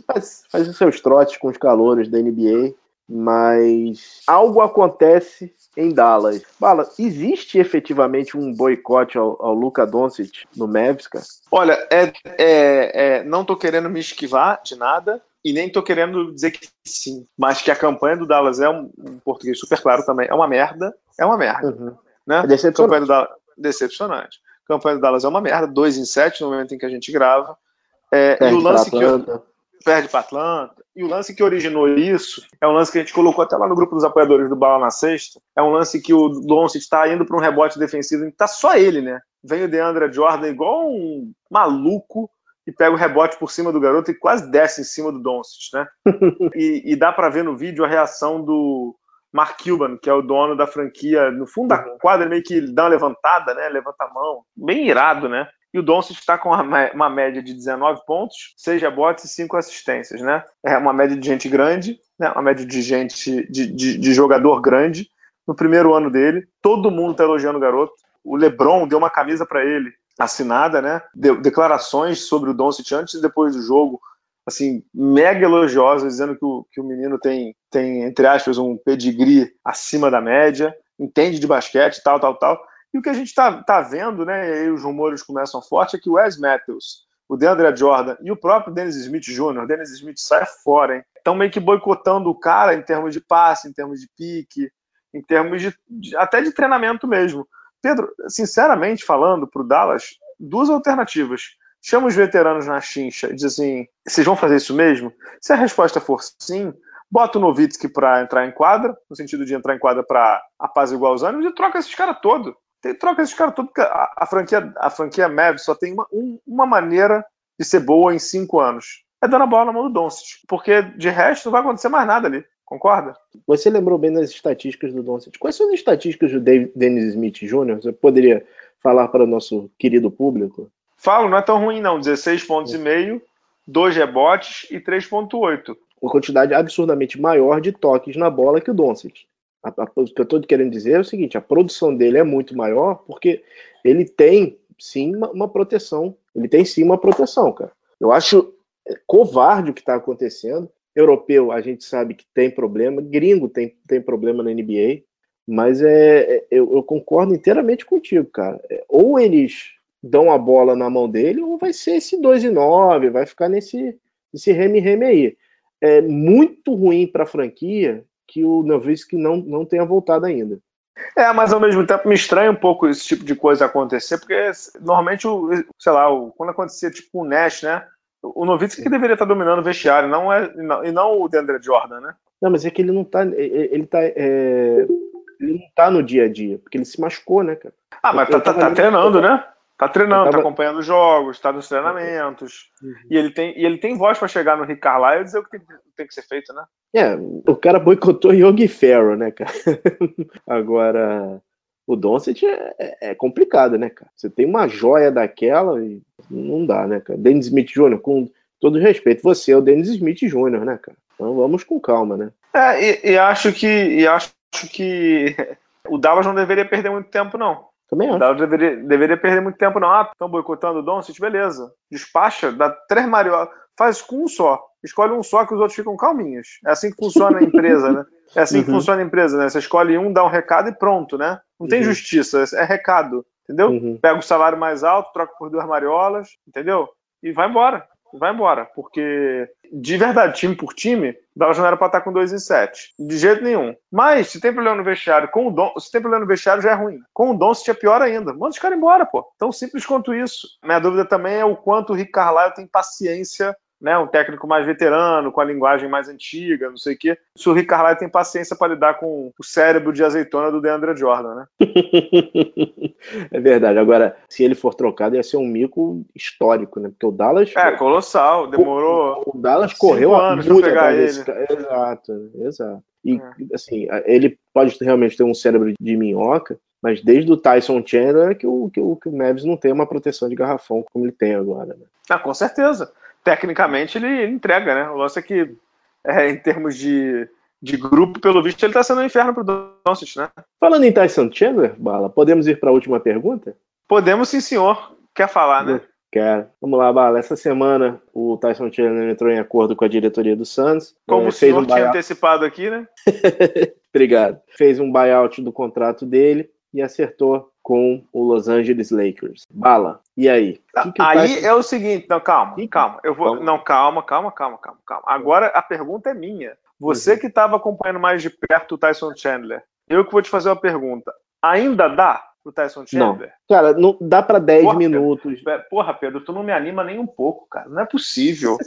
faz, faz os seus trotes com os calouros da NBA mas algo acontece em Dallas. Bala, existe efetivamente um boicote ao, ao Luca Doncic no Mavs, cara? Olha, é, é, é, não tô querendo me esquivar de nada e nem tô querendo dizer que sim, mas que a campanha do Dallas é um, um português super claro também, é uma merda, é uma merda, uhum. né? É decepcionante. Campanha do Dallas, decepcionante. Campanha do Dallas é uma merda, 2 em 7 no momento em que a gente grava. É, e o lance que eu, perde para Atlanta. E o lance que originou isso é um lance que a gente colocou até lá no grupo dos apoiadores do Bala na Sexta. É um lance que o Doncic está indo para um rebote defensivo e tá só ele, né? Vem o DeAndre Jordan igual um maluco e pega o rebote por cima do garoto e quase desce em cima do Doncic, né? e, e dá para ver no vídeo a reação do Mark Cuban, que é o dono da franquia, no fundo da uhum. quadra, meio que dá uma levantada, né? Levanta a mão. Bem irado, né? E o Doncic está com uma, média de 19 pontos, 6 rebotes e 5 assistências, né? É uma média de gente grande, né? uma média de gente, de, de, de jogador grande. No primeiro ano dele, todo mundo está elogiando o garoto. O LeBron deu uma camisa para ele, assinada, né? Deu declarações sobre o Doncic antes e depois do jogo, assim, mega elogiosas, dizendo que o, que o menino tem, tem, entre aspas, um pedigree acima da média, entende de basquete, tal, tal, tal. O que a gente está tá vendo, né, e os rumores começam forte, é que o Wes Matthews, o DeAndre Jordan e o próprio Dennis Smith Jr., Dennis Smith sai fora, hein? Estão meio que boicotando o cara em termos de passe, em termos de pique, em termos de, de até de treinamento mesmo. Pedro, sinceramente falando, para o Dallas, duas alternativas. Chama os veteranos na chincha e diz assim: vocês vão fazer isso mesmo? Se a resposta for sim, bota o Novitsky para entrar em quadra, no sentido de entrar em quadra para apaziguar os ânimos, e troca esses caras todos. Troca esses caras todos, a, a, franquia, a franquia Mavs só tem uma, um, uma maneira de ser boa em cinco anos. É dando a bola na mão do Doncic. Porque de resto não vai acontecer mais nada ali. Concorda? Você lembrou bem das estatísticas do Doncic. Quais são as estatísticas do David, Dennis Smith Jr.? Você poderia falar para o nosso querido público? Falo, não é tão ruim não. 16 pontos é. e meio, 2 rebotes e 3.8. Uma quantidade absurdamente maior de toques na bola que o Doncic. A, a, o que eu estou querendo dizer é o seguinte: a produção dele é muito maior porque ele tem sim uma, uma, proteção. Ele tem sim uma proteção, cara. Eu acho é covarde o que está acontecendo. Europeu, a gente sabe que tem problema, gringo tem, tem problema na NBA, mas é, é, eu, eu concordo inteiramente contigo, cara. É, ou eles dão a bola na mão dele, ou vai ser esse 2 e 9, vai ficar nesse, nesse reme-reme aí. É muito ruim para a franquia que o Nowitzki não, não tenha voltado ainda. É, mas ao mesmo tempo me estranha um pouco esse tipo de coisa acontecer, porque normalmente, o, sei lá, o, quando acontecia tipo o Nash, né? O Nowitzki que deveria estar dominando o vestiário, não é, não, e não o DeAndre Jordan, né? Não, mas é que ele não tá. Ele tá. É, ele não tá no dia a dia, porque ele se machucou, né, cara? Ah, mas tá, tá, tá treinando, né? Tá treinando, tava... tá acompanhando jogos, tá nos treinamentos. Uhum. E ele tem, e ele tem voz para chegar no Rick Carlisle e dizer o que tem, tem, que ser feito, né? É, o cara boicotou Yogi Ferro, né, cara? Agora, o Doncic é, é, é, complicado, né, cara? Você tem uma joia daquela e não dá, né, cara? Dennis Smith Jr., com todo respeito, você é o Dennis Smith Jr., né, cara? Então vamos com calma, né? É, e, e acho que e acho que o Dallas não deveria perder muito tempo, não. Também acho. Dallas deveria, deveria perder muito tempo, não. Ah, estão boicotando o Doncic, beleza. Despacha, dá três Mario, faz com um só. Escolhe um só que os outros ficam calminhos. É assim que funciona a empresa, né? É assim uhum. que funciona a empresa, né? Você escolhe um, dá um recado e pronto, né? Não tem uhum. justiça, é recado, entendeu? Uhum. Pega o salário mais alto, troca por duas mariolas, entendeu? E vai embora vai embora, porque de verdade, time por time, Dallas não era para estar com 2 e 7. De jeito nenhum. Mas, se tem problema no vestiário, com o Don, se tem problema no vestiário, já é ruim. Com o Don, se é pior ainda. Manda os caras embora, pô. Tão simples quanto isso. Minha dúvida também é o quanto o Rick Carlisle tem paciência né, um técnico mais veterano, com a linguagem mais antiga, não sei o quê. Se o Rick Carlisle tem paciência para lidar com o cérebro de azeitona do DeAndre Jordan, né? é verdade. Agora, se ele for trocado, ia ser um mico histórico, né? Porque o Dallas. É, colossal. Demorou. O, o Dallas correu anos para pegar ele. Desse... Exato, exato. E, é. assim, ele pode realmente ter um cérebro de minhoca, mas desde o Tyson Chandler que o, que o, que o Mavis não tem uma proteção de garrafão como ele tem agora. Né? Ah, com certeza tecnicamente ele, ele entrega, né? O lance é que, é, em termos de, de grupo, pelo visto, ele tá sendo um inferno pro Doncic, né? Falando em Tyson Chandler, Bala, podemos ir para a última pergunta? Podemos sim, senhor. Quer falar, né? Quero. Vamos lá, Bala. Essa semana o Tyson Chandler entrou em acordo com a diretoria do Suns. Como é, o senhor um tinha antecipado aqui, né? Obrigado. Fez um buyout do contrato dele e acertou com o Los Angeles Lakers. Bala, e aí? Que que aí é o seguinte, não, calma, calma. Eu vou, não, calma, calma, calma, calma, calma. Agora a pergunta é minha. Você uhum. que estava acompanhando mais de perto o Tyson Chandler, eu que vou te fazer uma pergunta. Ainda dá pro Tyson Chandler? Não. Cara, não dá para 10 porra, minutos. Pedro, porra, Pedro, tu não me anima nem um pouco, cara. Não é possível.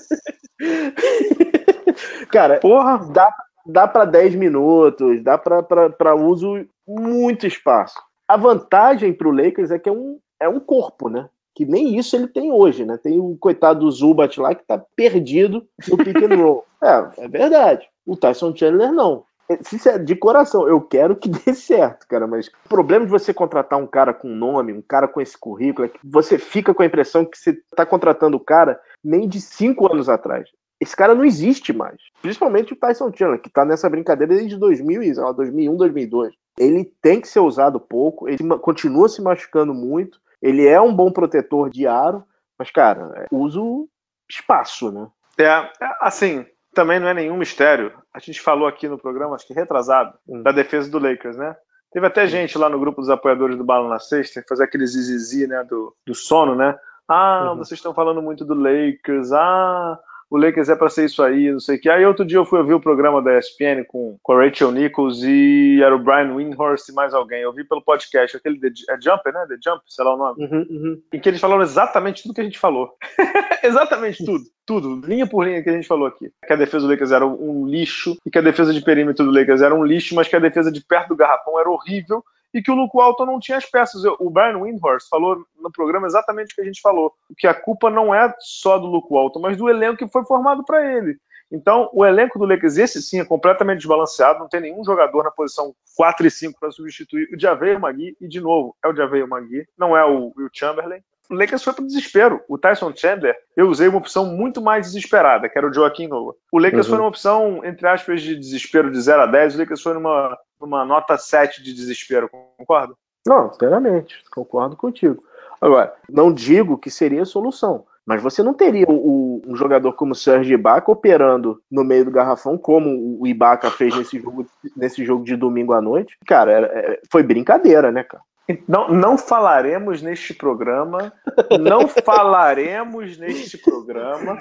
cara, porra, dá dá para 10 minutos, dá para uso muito espaço. A vantagem para o Lakers é que é um, é um corpo, né? Que nem isso ele tem hoje, né? Tem o coitado do Zubat lá que tá perdido no pick and roll. é, é verdade. O Tyson Chandler não. É, de coração, eu quero que dê certo, cara, mas o problema de você contratar um cara com nome, um cara com esse currículo, é que você fica com a impressão que você tá contratando o cara nem de cinco anos atrás. Esse cara não existe mais. Principalmente o Tyson Chandler, que tá nessa brincadeira desde 2000, 2001, 2002 ele tem que ser usado pouco, ele continua se machucando muito, ele é um bom protetor de aro, mas, cara, é, uso espaço, né? É, é, assim, também não é nenhum mistério. A gente falou aqui no programa, acho que retrasado, hum. da defesa do Lakers, né? Teve até gente lá no grupo dos apoiadores do Bala na Sexta, fazer aquele zizizi, né, do, do sono, né? Ah, uhum. vocês estão falando muito do Lakers, ah, o Lakers é para ser isso aí, não sei o que. Aí outro dia eu fui ouvir o programa da ESPN com, com a Rachel Nichols e era o Brian Windhorst e mais alguém. Eu vi pelo podcast, aquele The, é Jumper, né? The Jump, sei lá o nome. Uhum, uhum. Em que eles falaram exatamente tudo que a gente falou. exatamente tudo. Tudo, linha por linha que a gente falou aqui. Que a defesa do Lakers era um lixo e que a defesa de perímetro do Lakers era um lixo, mas que a defesa de perto do garrafão era horrível e que o Luke Walton não tinha as peças. O Brian Windhorst falou no programa exatamente o que a gente falou, que a culpa não é só do Luke Walton, mas do elenco que foi formado para ele. Então, o elenco do Lakers, esse sim, é completamente desbalanceado, não tem nenhum jogador na posição 4 e 5 para substituir o Javeio Magui, e de novo, é o Javeio Magui, não é o Will Chamberlain. O Lakers foi para desespero. O Tyson Chandler, eu usei uma opção muito mais desesperada, que era o Joaquim Noah. O Lakers uhum. foi uma opção, entre aspas, de desespero de 0 a 10, o Lakers foi numa numa nota 7 de desespero, concorda? Não, plenamente, concordo contigo. Agora, não digo que seria a solução. Mas você não teria o, um jogador como o Serge Ibaka operando no meio do garrafão, como o Ibaka fez nesse jogo, nesse jogo de domingo à noite. Cara, era, é, foi brincadeira, né, cara? Não, não falaremos neste programa, não falaremos neste programa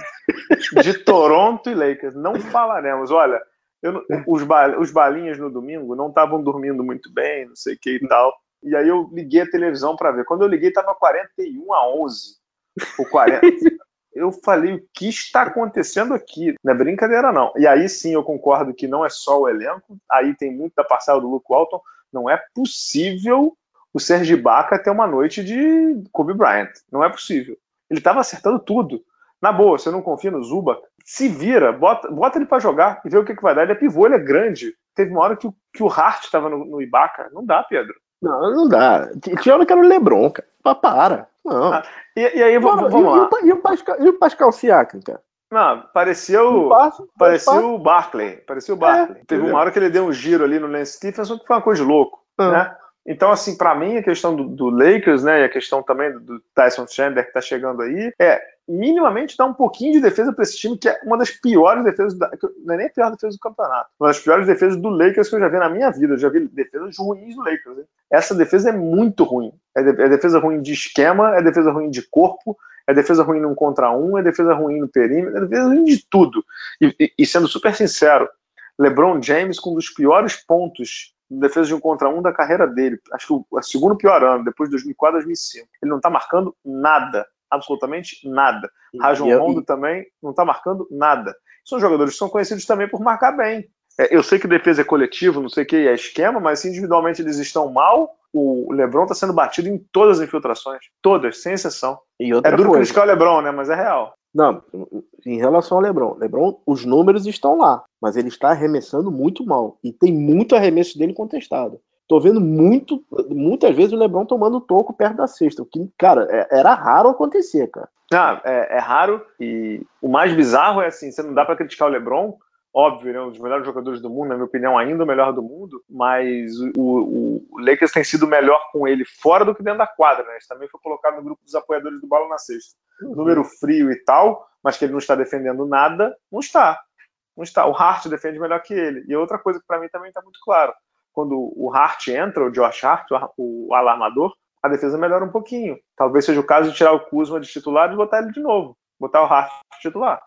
de Toronto e Lakers. Não falaremos. Olha, eu, os, ba, os balinhas no domingo não estavam dormindo muito bem, não sei o que e tal. E aí eu liguei a televisão para ver. Quando eu liguei, estava 41 a 11. O 40. eu falei, o que está acontecendo aqui? Não é brincadeira, não. E aí sim eu concordo que não é só o elenco, aí tem muito da parcela do Luke Walton. Não é possível o Serge Ibaka ter uma noite de Kobe Bryant. Não é possível. Ele estava acertando tudo. Na boa, você não confia no Zuba? Se vira, bota, bota ele para jogar e vê o que, que vai dar. Ele é pivô, ele é grande. Teve uma hora que, que o Hart estava no, no Ibaka. Não dá, Pedro. Não, não dá. Tinha hora que era o Lebron, cara. Para. Não. Ah, e, e, aí, vamos, vamos lá. E, o Pascal, e o Pascal Siakam, cara? Não, parecia o, parecia o Barkley. Parecia o Barkley. É, Teve uma hora que ele deu um giro ali no Lance Stephenson que foi uma coisa de louco, ah. né? Então, assim, para mim, a questão do, do, Lakers, né, e a questão também do Tyson Chandler que está chegando aí, é minimamente dar um pouquinho de defesa para esse time, que é uma das piores defesas, da, não é nem a pior defesa do campeonato, uma das piores defesas do Lakers que eu já vi na minha vida. Eu já vi defesas ruins do Lakers. Hein? Essa defesa é muito ruim. É, de, é defesa ruim de esquema, é defesa ruim de corpo, é defesa ruim num contra um, é defesa ruim no perímetro, é defesa ruim de tudo. E, e, e sendo super sincero, LeBron James com um dos piores pontos defesa de um contra um da carreira dele. Acho que o, segundo pior ano, depois de 2004, 2005. Ele não está marcando nada, absolutamente nada. Rajon Rondo também não está marcando nada. São jogadores que são conhecidos também por marcar bem. É, eu sei que defesa é coletivo, não sei o que é esquema, mas se individualmente eles estão mal, o LeBron está sendo batido em todas as infiltrações. Todas, sem exceção. é duro coisa. criticar o LeBron, né? Mas é real. Não, em relação ao LeBron, LeBron, os números estão lá, mas ele está arremessando muito mal e tem muito arremesso dele contestado. Tô vendo muito, muitas vezes o LeBron tomando toco perto da cesta, o que, cara, é, era raro acontecer, cara. Ah, é, é, raro e o mais bizarro é assim, você não dá para criticar o LeBron, óbvio, né, um dos melhores jogadores do mundo, na minha opinião, ainda o melhor do mundo, mas o, o, Lakers tem sido melhor com ele fora do que dentro da quadra, né? Isso também foi colocado no grupo dos apoiadores do Bola na Sexta. Uhum. Número frio e tal, mas que ele não está defendendo nada, não está. Não está. O Hart defende melhor que ele. E outra coisa que para mim também está muito claro, quando o Hart entra, o Josh Hart, o, alarmador, a defesa melhora um pouquinho. Talvez seja o caso de tirar o Kuzma de titular e botar ele de novo. Botar o Hart de titular.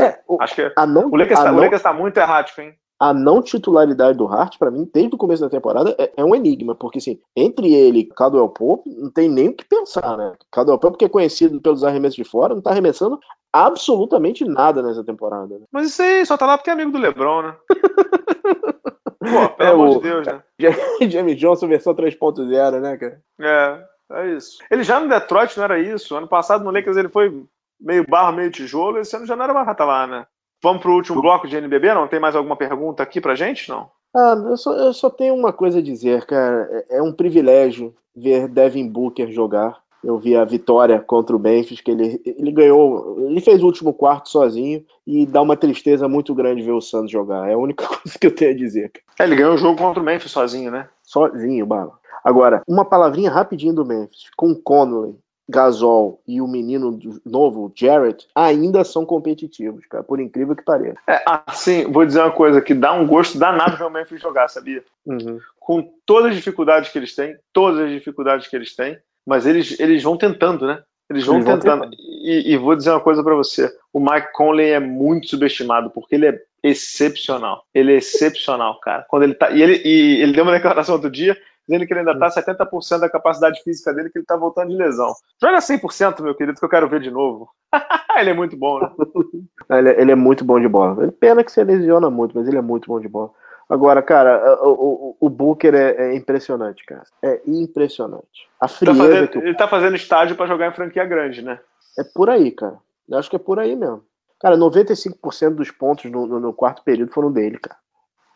É, o, Acho que a não, o Lakers está tá muito errático, hein? A não titularidade do Hart, para mim, desde o começo da temporada, é, é, um enigma, porque assim, entre ele e Caldwell Pope, não tem nem o que pensar, né? Caldwell Pope, que é conhecido pelos arremessos de fora, não tá arremessando absolutamente nada nessa temporada. Né? Mas isso aí só tá lá porque é amigo do LeBron, né? Pô, pelo é amor o... de Deus, né? Jamie Johnson versão 3.0, né, cara? É, é isso. Ele já no Detroit não era isso. Ano passado no Lakers ele foi meio barro, meio tijolo, esse ano já não era mais lá, né? Vamos para o último bloco de NBB? Não tem mais alguma pergunta aqui pra gente? Não? Ah, eu só, eu só tenho uma coisa a dizer, cara. É, é um privilégio ver Devin Booker jogar. Eu vi a vitória contra o Memphis, que ele, ele ganhou, ele fez o último quarto sozinho e dá uma tristeza muito grande ver o Santos jogar. É a única coisa que eu tenho a dizer. É, ele ganhou o jogo contra o Memphis sozinho, né? Sozinho, bala. Agora, uma palavrinha rapidinho do Memphis. Com o Connolly, Gasol e o menino novo, Jarrett, ainda são competitivos, cara, por incrível que pareça. É, assim, vou dizer uma coisa que dá um gosto danado ver o Memphis jogar, sabia? Uhum. Com todas as dificuldades que eles têm, todas as dificuldades que eles têm, mas eles, eles vão tentando, né? Eles vão eles tentando. Vão e, e, vou dizer uma coisa para você: o Mike Conley é muito subestimado, porque ele é excepcional. Ele é excepcional, cara. Quando ele tá. E ele, e ele deu uma declaração outro dia dizendo que ele ainda está 70% da capacidade física dele, que ele está voltando de lesão. Joga 100%, meu querido, que eu quero ver de novo. ele é muito bom, né? ele, é, ele, é muito bom de bola. Pena que se lesiona muito, mas ele é muito bom de bola. Agora, cara, o, o, o Booker é, é, impressionante, cara. É impressionante. A frieza tá fazendo, que Ele tá fazendo estágio para jogar em franquia grande, né? É por aí, cara. Eu acho que é por aí mesmo. Cara, 95% dos pontos no, no, no, quarto período foram dele, cara.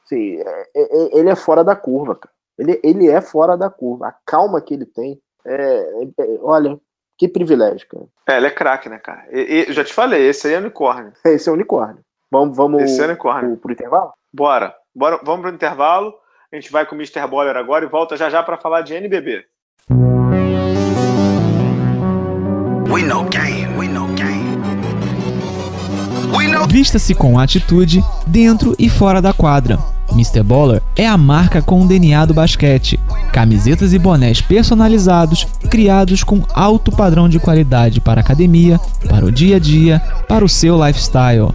Sim, é, é, é ele é fora da curva, cara. Ele, ele é fora da curva. A calma que ele tem. É, é, olha, que privilégio, cara. É, ele é craque, né, cara? E, e, já te falei, esse aí é unicórnio. Esse é unicórnio. Vamos, vamos esse é unicórnio. Pro, pro intervalo? Bora. Bora. Vamos pro intervalo. A gente vai com o Mr. Boller agora e volta já já para falar de NBB. We know game, we know game. Vista-se com atitude dentro e fora da quadra. Mr. Baller é a marca com o DNA do basquete. Camisetas e bonés personalizados, criados com alto padrão de qualidade para a academia, para o dia a dia, para o seu lifestyle.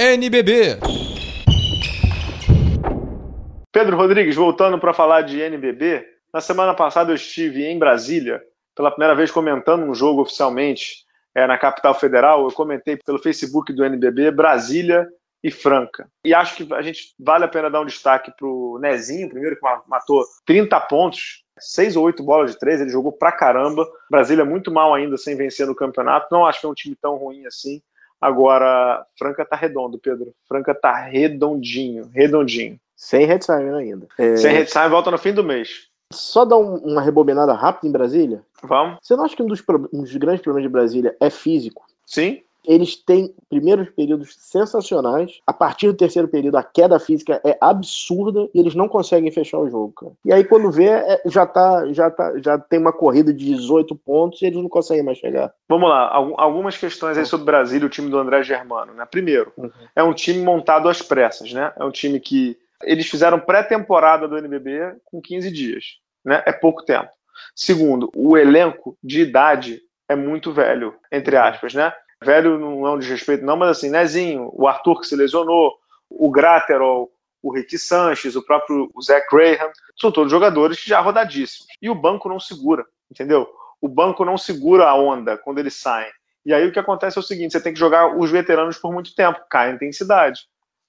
NBB. Pedro Rodrigues, voltando para falar de NBB, na semana passada eu estive em Brasília, pela primeira vez comentando um jogo oficialmente é, na capital federal. Eu comentei pelo Facebook do NBB Brasília e Franca. E acho que a gente vale a pena dar um destaque para o Nezinho, primeiro que matou 30 pontos, 6 ou 8 bolas de 3, ele jogou pra caramba. Brasília muito mal ainda sem vencer no campeonato. Não acho que é um time tão ruim assim. Agora, Franca tá redondo, Pedro. Franca tá redondinho, redondinho. Sem Redsheimer ainda. É... Sem Redsheimer volta no fim do mês. Só dar um, uma rebobinada rápida em Brasília? Vamos. Você não acha que um dos, um dos grandes problemas de Brasília é físico? Sim. Eles têm primeiros períodos sensacionais. A partir do terceiro período, a queda física é absurda e eles não conseguem fechar o jogo, cara. E aí, quando vê, é, já, tá, já, tá, já tem uma corrida de 18 pontos e eles não conseguem mais chegar. Vamos lá, algumas questões aí sobre o Brasil e o time do André Germano. Né? Primeiro, uhum. é um time montado às pressas, né? É um time que eles fizeram pré-temporada do NBB com 15 dias, né? É pouco tempo. Segundo, o elenco de idade é muito velho, entre aspas, né? Velho não é um desrespeito, não, mas assim, Nezinho, o Arthur que se lesionou, o Graterol, o Rick Sanches, o próprio Zach Graham, são todos jogadores já rodadíssimos. E o banco não segura, entendeu? O banco não segura a onda quando eles saem. E aí o que acontece é o seguinte: você tem que jogar os veteranos por muito tempo, cai a intensidade.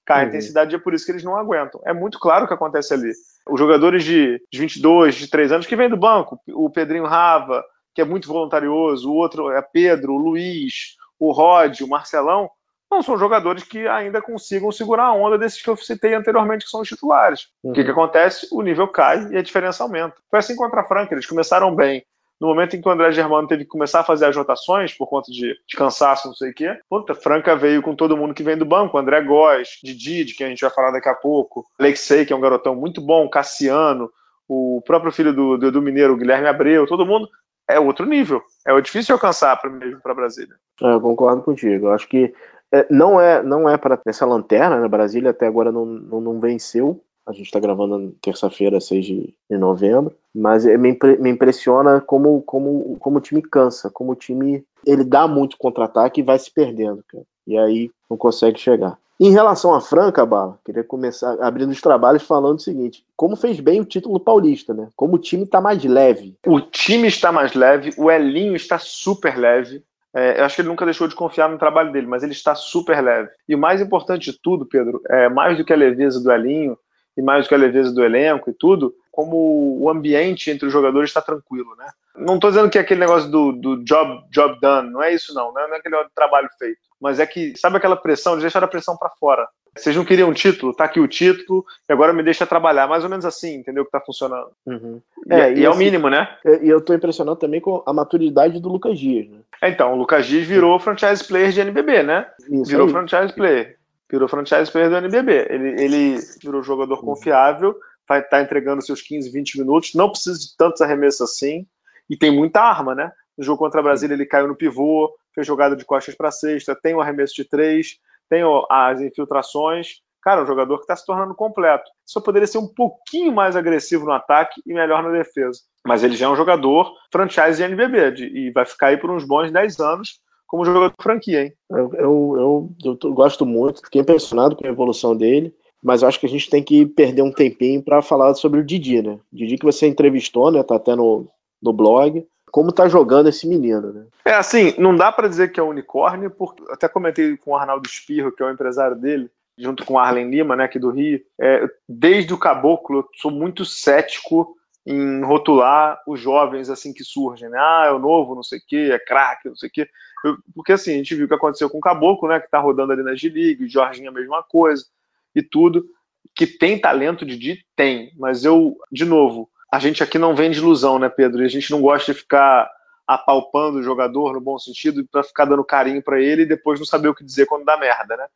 Cai a uhum. intensidade e é por isso que eles não aguentam. É muito claro o que acontece ali. Os jogadores de 22, de 3 anos que vêm do banco, o Pedrinho Rava, que é muito voluntarioso, o outro é Pedro, o Luiz, o Rod, o Marcelão, não são jogadores que ainda consigam segurar a onda desses que eu citei anteriormente, que são os titulares. Uhum. O que, que acontece? O nível cai e a diferença aumenta. Foi assim contra a Franca, eles começaram bem. No momento em que o André Germano teve que começar a fazer as rotações por conta de, de cansaço, não sei o quê, puta, Franca veio com todo mundo que vem do banco. André Góes, Didi, de quem a gente vai falar daqui a pouco, Alexei, que é um garotão muito bom, Cassiano, o próprio filho do, do, do Mineiro, Guilherme Abreu, todo mundo é outro nível. É difícil alcançar mesmo para Brasília. É, eu concordo contigo. Eu acho que é, não é não é para essa lanterna, né? Brasília até agora não, não, não venceu. A gente está gravando terça-feira, 6 de, de, novembro. Mas é, me, me impressiona como, como, como o time cansa, como o time ele dá muito contra-ataque e vai se perdendo, cara. E aí não consegue chegar. Em relação à Franca, Bala, queria começar abrindo os trabalhos falando o seguinte: como fez bem o título paulista, né? Como o time está mais leve. O time está mais leve, o Elinho está super leve. É, eu acho que ele nunca deixou de confiar no trabalho dele, mas ele está super leve. E o mais importante de tudo, Pedro, é mais do que a leveza do Elinho e mais do que a leveza do elenco e tudo, como o ambiente entre os jogadores está tranquilo, né? Não estou dizendo que é aquele negócio do, do job, job done, não é isso não, não é aquele trabalho feito mas é que, sabe aquela pressão? Eles deixaram a pressão para fora. Vocês não queriam um título? Tá aqui o título e agora me deixa trabalhar. Mais ou menos assim, entendeu? Que tá funcionando. Uhum. É, e, é, e é o assim, mínimo, né? É, e eu tô impressionado também com a maturidade do Lucas Dias, né? Então, o Lucas Dias virou franchise player de NBB, né? Isso virou aí. franchise player. Virou franchise player do NBB. Ele, ele virou jogador uhum. confiável, vai estar tá entregando seus 15, 20 minutos, não precisa de tantos arremessos assim, e tem muita arma, né? No jogo contra a Brasília ele caiu no pivô, fez jogada de costas para cesta, tem o arremesso de três, tem as infiltrações. Cara, um jogador que está se tornando completo. Só poderia ser um pouquinho mais agressivo no ataque e melhor na defesa. Mas ele já é um jogador franchise de NBB de, e vai ficar aí por uns bons 10 anos como jogador de franquia, hein? Eu, eu, eu, eu gosto muito, fiquei impressionado com a evolução dele mas eu acho que a gente tem que perder um tempinho para falar sobre o Didi, né? Didi que você entrevistou, né? Tá até no, no blog como tá jogando esse menino, né? É assim, não dá para dizer que é unicórnio, porque até comentei com o Arnaldo Espirro, que é o empresário dele, junto com o Arlen Lima, né, aqui do Rio. É, desde o Caboclo, eu sou muito cético em rotular os jovens assim que surgem, né? Ah, é o novo, não sei o quê, é craque, não sei o quê. Eu, porque assim, a gente viu o que aconteceu com o Caboclo, né? Que tá rodando ali na G-League, Jorginho a mesma coisa e tudo. Que tem talento, Didi? Tem. Mas eu, de novo, a gente aqui não vende ilusão, né, Pedro? E a gente não gosta de ficar apalpando o jogador no bom sentido para ficar dando carinho para ele e depois não saber o que dizer quando dá merda, né?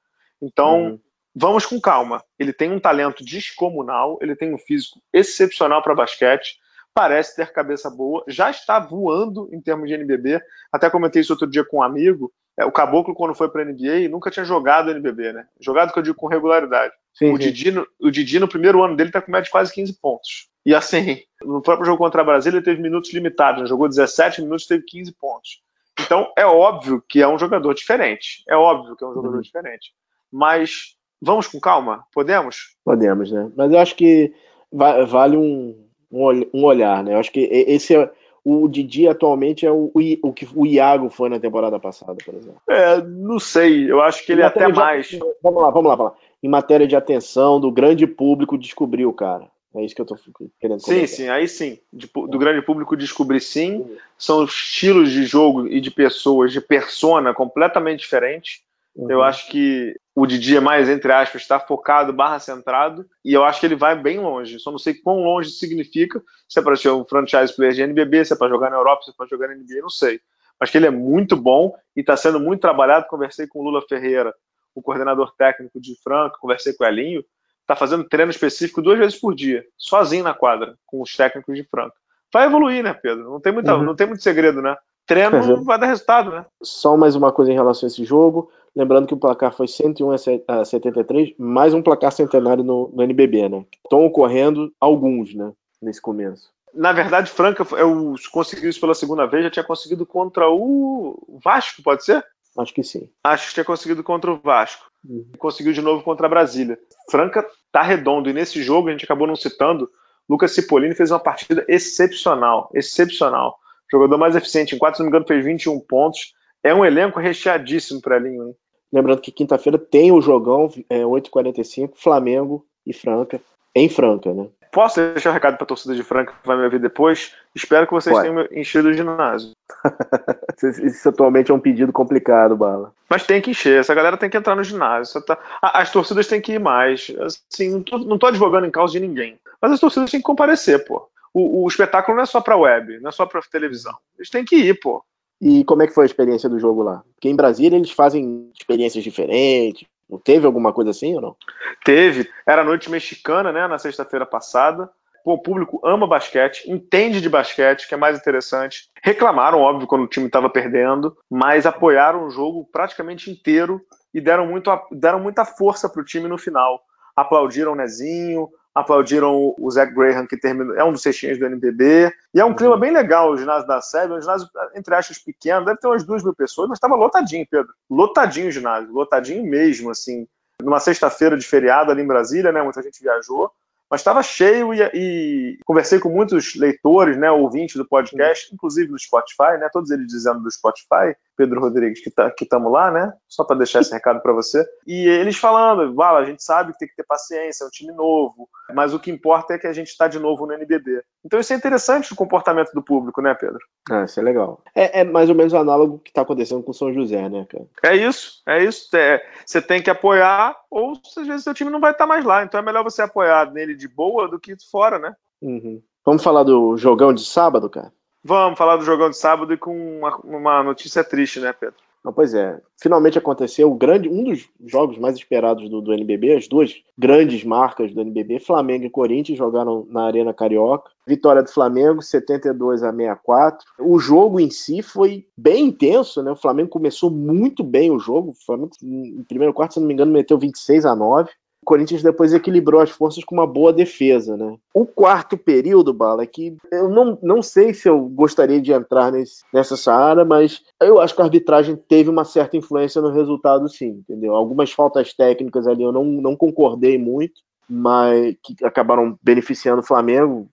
Então, uhum. vamos com calma. Ele tem um talento descomunal, ele tem um físico excepcional para basquete, parece ter cabeça boa, já está voando em termos de NBB. Até comentei isso outro dia com um amigo. É, o Caboclo, quando foi para a NBA, nunca tinha jogado NBB, né? Jogado que eu digo com regularidade. Sim, o, Didi, o Didi, no primeiro ano dele, está com média de quase 15 pontos. E assim, no próprio jogo contra a Brasília, ele teve minutos limitados, né? jogou 17 minutos, teve 15 pontos. Então, é óbvio que é um jogador diferente. É óbvio que é um jogador uhum. diferente. Mas vamos com calma? Podemos? Podemos, né? Mas eu acho que vale um, um olhar, né? Eu acho que esse é. O Didi atualmente é o, o que o Iago foi na temporada passada, por exemplo. É, não sei. Eu acho que ele é até mais. Vamos lá, vamos lá, vamos lá. Em matéria de atenção, do grande público descobriu o cara. É isso que eu tô querendo comentar. Sim, sim, aí sim. De, do grande público descobrir sim. São estilos de jogo e de pessoas, de persona completamente diferentes. Uhum. Eu acho que o Didi é mais, entre aspas, está focado, barra centrado, e eu acho que ele vai bem longe. Só não sei quão longe significa, se é para ser um franchise player de NBB, se é para jogar na Europa, se é para jogar na NBA, não sei. Mas que ele é muito bom e está sendo muito trabalhado. Conversei com o Lula Ferreira, o coordenador técnico de Franca, conversei com o Elinho, está fazendo treino específico duas vezes por dia, sozinho na quadra, com os técnicos de Franca. Vai evoluir, né, Pedro? Não tem, muita, uhum. não tem muito segredo, né? Treino uhum. vai dar resultado, né? Só mais uma coisa em relação a esse jogo. Lembrando que o placar foi 101 a 73, mais um placar centenário no, no NBB, né? Estão ocorrendo alguns, né? Nesse começo. Na verdade, Franca eu conseguiu isso pela segunda vez, já tinha conseguido contra o Vasco, pode ser? Acho que sim. Acho que tinha conseguido contra o Vasco. Uhum. Conseguiu de novo contra a Brasília. Franca tá redondo. E nesse jogo, a gente acabou não citando, Lucas Cipollini fez uma partida excepcional. Excepcional. Jogador mais eficiente. Em quatro, se não me engano, fez 21 pontos. É um elenco recheadíssimo para Linho, hein? Lembrando que quinta-feira tem o jogão, é, 8h45, Flamengo e Franca. Em Franca, né? Posso deixar um recado para a torcida de Franca que vai me ouvir depois? Espero que vocês Pode. tenham enchido o ginásio. Isso atualmente é um pedido complicado, Bala. Mas tem que encher, essa galera tem que entrar no ginásio. Tá... As torcidas têm que ir mais. Assim, não tô, não tô advogando em causa de ninguém. Mas as torcidas têm que comparecer, pô. O, o espetáculo não é só para web, não é só para televisão. Eles têm que ir, pô. E como é que foi a experiência do jogo lá? Porque em Brasília eles fazem experiências diferentes, não teve alguma coisa assim ou não? Teve. Era noite mexicana, né, na sexta-feira passada. Pô, o público ama basquete, entende de basquete, que é mais interessante. Reclamaram, óbvio, quando o time estava perdendo, mas apoiaram o jogo praticamente inteiro e deram, muito, deram muita força para o time no final. Aplaudiram o Nezinho, aplaudiram o Zach Graham, que terminou, é um dos cestinhos do NBB. E é um clima bem legal o ginásio da SEB, é um ginásio, entre aspas, pequeno, deve ter umas duas mil pessoas, mas estava lotadinho, Pedro. Lotadinho o ginásio, lotadinho mesmo, assim. Numa sexta-feira de feriado ali em Brasília, né? Muita gente viajou mas estava cheio e, e, conversei com muitos leitores, né, ouvintes do podcast, inclusive no Spotify, né, todos eles dizendo do Spotify, Pedro Rodrigues, que tá, estamos lá, né, só para deixar esse recado para você, e eles falando, Vala, a gente sabe que tem que ter paciência, é um time novo, mas o que importa é que a gente está de novo no NBB. Então isso é interessante o comportamento do público, né, Pedro? Ah, isso é legal. É, é mais ou menos o análogo que está acontecendo com o São José, né, cara? É isso, é isso. É, você tem que apoiar, ou às vezes seu time não vai estar tá mais lá, então é melhor você apoiar nele de de boa do que fora, né? Uhum. Vamos falar do jogão de sábado, cara? Vamos falar do jogão de sábado e com uma, uma notícia triste, né, Pedro? Não, pois é. Finalmente aconteceu o grande, um dos jogos mais esperados do, do NBB, as duas grandes marcas do NBB, Flamengo e Corinthians, jogaram na Arena Carioca. Vitória do Flamengo, 72 a 64. O jogo em si foi bem intenso, né? O Flamengo começou muito bem o jogo. O Flamengo, no primeiro quarto, se não me engano, meteu 26 a 9. O Corinthians depois equilibrou as forças com uma boa defesa, né? O quarto período, Bala, é que eu não, não sei se eu gostaria de entrar nesse, nessa Saara, mas eu acho que a arbitragem teve uma certa influência no resultado, sim, entendeu? Algumas faltas técnicas ali eu não, não concordei muito, mas que acabaram beneficiando o Flamengo,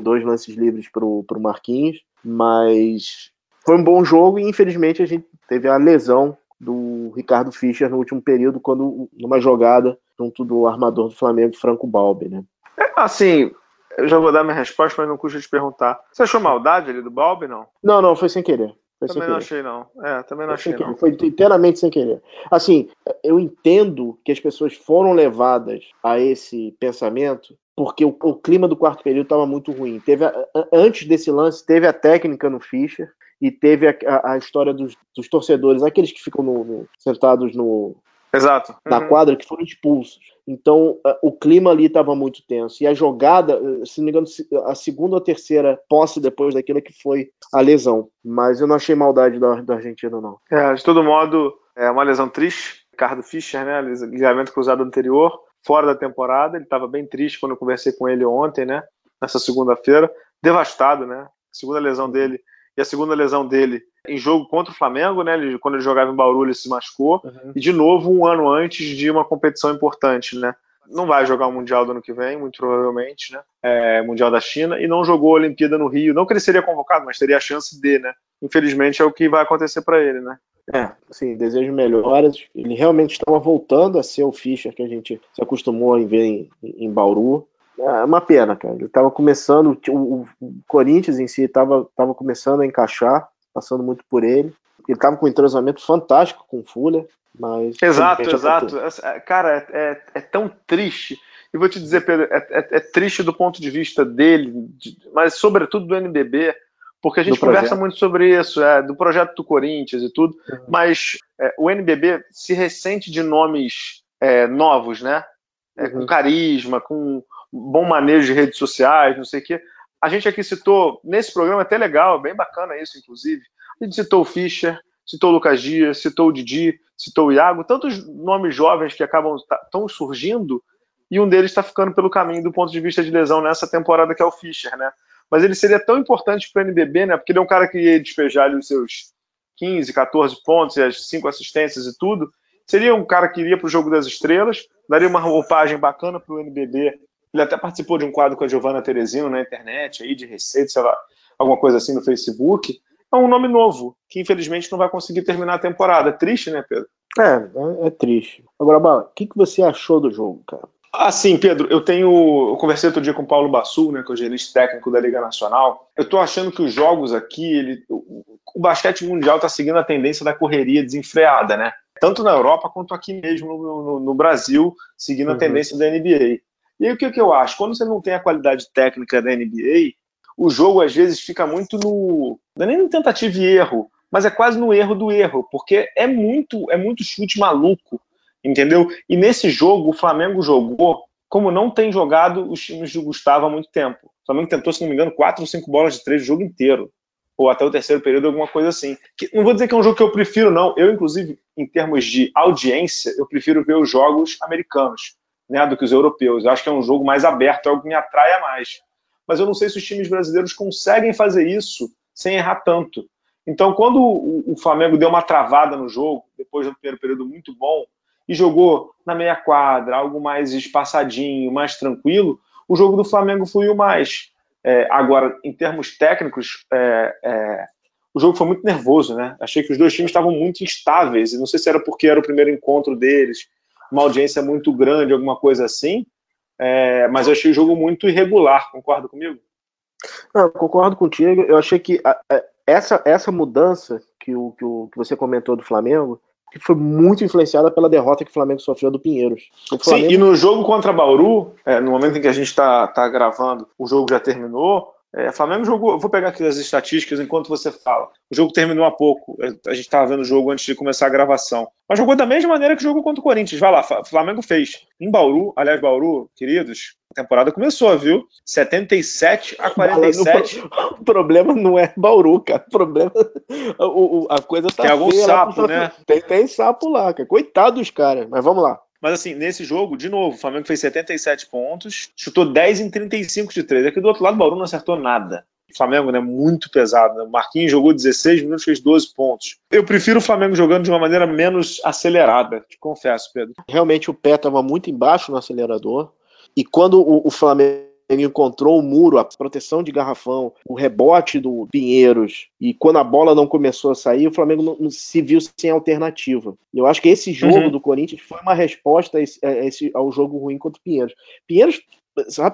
dois lances livres para o Marquinhos, mas foi um bom jogo e infelizmente a gente teve a lesão do Ricardo Fischer no último período, quando numa jogada junto do armador do Flamengo, Franco Balbi, né? É, assim, Eu já vou dar minha resposta, mas não custa te perguntar. Você achou maldade ali do Balbi, não? Não, não, foi sem querer. Foi também não achei, não. É, também não foi achei, não. Foi inteiramente sem querer. Assim, eu entendo que as pessoas foram levadas a esse pensamento porque o, o clima do quarto período estava muito ruim. Teve a, antes desse lance, teve a técnica no Fischer e teve a, a, a história dos, dos, torcedores, aqueles que ficam no, no, sentados no, Exato. Na uhum. quadra, que foram expulsos. Então, o clima ali estava muito tenso. E a jogada, se não me engano, a segunda ou terceira posse depois daquilo que foi a lesão. Mas eu não achei maldade da, da Argentina, não. É, de todo modo, é uma lesão triste. Ricardo Fischer, né? Ligamento cruzado anterior, fora da temporada. Ele estava bem triste quando eu conversei com ele ontem, né? Nessa segunda-feira. Devastado, né? Segunda lesão dele. E a segunda lesão dele em jogo contra o Flamengo, né? Ele, quando ele jogava em Bauru, ele se machucou. Uhum. E de novo, um ano antes de uma competição importante, né? Não vai jogar o Mundial do ano que vem, muito provavelmente, né? É, mundial da China, e não jogou a Olimpíada no Rio. Não que ele seria convocado, mas teria a chance de, né? Infelizmente é o que vai acontecer para ele, né? É, sim, desejo melhoras. Ele realmente estava voltando a ser o Fischer que a gente se acostumou a ver em, em Bauru. É uma pena, cara. Ele estava começando, o, o, Corinthians em si estava começando a encaixar passando muito por ele. Ele estava com um entrosamento fantástico com o Fuller, mas. Exato, exato. É, cara, é, é, é, tão triste. E vou te dizer, Pedro, é, é, é triste do ponto de vista dele, de, mas sobretudo do NBB, porque a gente conversa muito sobre isso, é, do projeto do Corinthians e tudo, uhum. mas o NBB se ressente de nomes novos, né? Uhum. Com carisma, com bom manejo de redes sociais, não sei o quê. A gente aqui citou, nesse programa até legal, bem bacana isso, inclusive. A gente citou o Fischer, citou o Lucas Dias, citou o Didi, citou o Iago, tantos nomes jovens que acabam tão surgindo, e um deles está ficando pelo caminho do ponto de vista de lesão nessa temporada, que é o Fischer, né? Mas ele seria tão importante para o NBB, né? Porque ele é um cara que ia despejar ali os seus 15, 14 pontos e as 5 assistências e tudo. Seria um cara que iria para o jogo das estrelas, daria uma roupagem bacana para o NBB ele até participou de um quadro com a Giovanna Teresino na internet, aí de receita, sei lá, alguma coisa assim no Facebook. É um nome novo, que infelizmente não vai conseguir terminar a temporada. É triste, né, Pedro? É, é, é triste. Agora, Bala, o que, que você achou do jogo, cara? Ah, sim, Pedro, eu tenho. Eu conversei outro dia com o Paulo Bassu, né, que é o gerente técnico da Liga Nacional. Eu tô achando que os jogos aqui, ele, o, o basquete mundial tá seguindo a tendência da correria desenfreada, né? Tanto na Europa quanto aqui mesmo no, no, no Brasil, seguindo uhum. a tendência da NBA. E aí o que, que eu acho? Quando você não tem a qualidade técnica da NBA, o jogo às vezes fica muito no. Não é nem no tentativa e erro, mas é quase no erro do erro, porque é muito, é muito chute maluco, entendeu? E nesse jogo, o Flamengo jogou como não tem jogado os times do Gustavo há muito tempo. O Flamengo tentou, se não me engano, quatro ou cinco bolas de três o jogo inteiro. Ou até o terceiro período, alguma coisa assim. Que, não vou dizer que é um jogo que eu prefiro, não. Eu, inclusive, em termos de audiência, eu prefiro ver os jogos americanos né, do que os europeus. Eu acho que é um jogo mais aberto, é algo que me atrai mais. Mas eu não sei se os times brasileiros conseguem fazer isso sem errar tanto. Então, quando o, Flamengo deu uma travada no jogo, depois do primeiro período muito bom, e jogou na meia quadra, algo mais espaçadinho, mais tranquilo, o jogo do Flamengo fluiu mais. É, agora, em termos técnicos, é, é, o jogo foi muito nervoso, né? Achei que os dois times estavam muito instáveis, e não sei se era porque era o primeiro encontro deles, uma audiência muito grande, alguma coisa assim. É, mas eu achei o jogo muito irregular, concorda comigo? Não, concordo contigo. Eu achei que a, a, essa, essa mudança que, o, que, o, que você comentou do Flamengo que foi muito influenciada pela derrota que o Flamengo sofreu do Pinheiros. Flamengo... Sim, e no jogo contra Bauru, é, no momento em que a gente está tá gravando, o jogo já terminou. É, Flamengo jogou. Vou pegar aqui as estatísticas enquanto você fala. O jogo terminou há pouco. É, a gente estava vendo o jogo antes de começar a gravação. Mas jogou da mesma maneira que jogou contra o Corinthians. Vai lá, Flamengo fez. Em Bauru, aliás, Bauru, queridos, a temporada começou, viu? 77 a 47. O problema não é Bauru, cara. O problema. A coisa tá. Tem algum sapo, né? Tem, tem sapo lá, cara. Coitado dos caras. Mas vamos lá. Mas assim, nesse jogo, de novo, o Flamengo fez 77 pontos, chutou 10 em 35 de 3. Aqui do outro lado, o Bauru não acertou nada. O Flamengo, né, muito pesado. Né? O Marquinhos jogou 16 minutos, fez 12 pontos. Eu prefiro o Flamengo jogando de uma maneira menos acelerada, te confesso, Pedro. Realmente o pé estava muito embaixo no acelerador. E quando o, o Flamengo ele encontrou o muro, a proteção de garrafão, o rebote do Pinheiros, e quando a bola não começou a sair, o Flamengo não, não se viu sem alternativa. Eu acho que esse jogo uhum. do Corinthians foi uma resposta a esse, a esse, ao jogo ruim contra o Pinheiros. Pinheiros,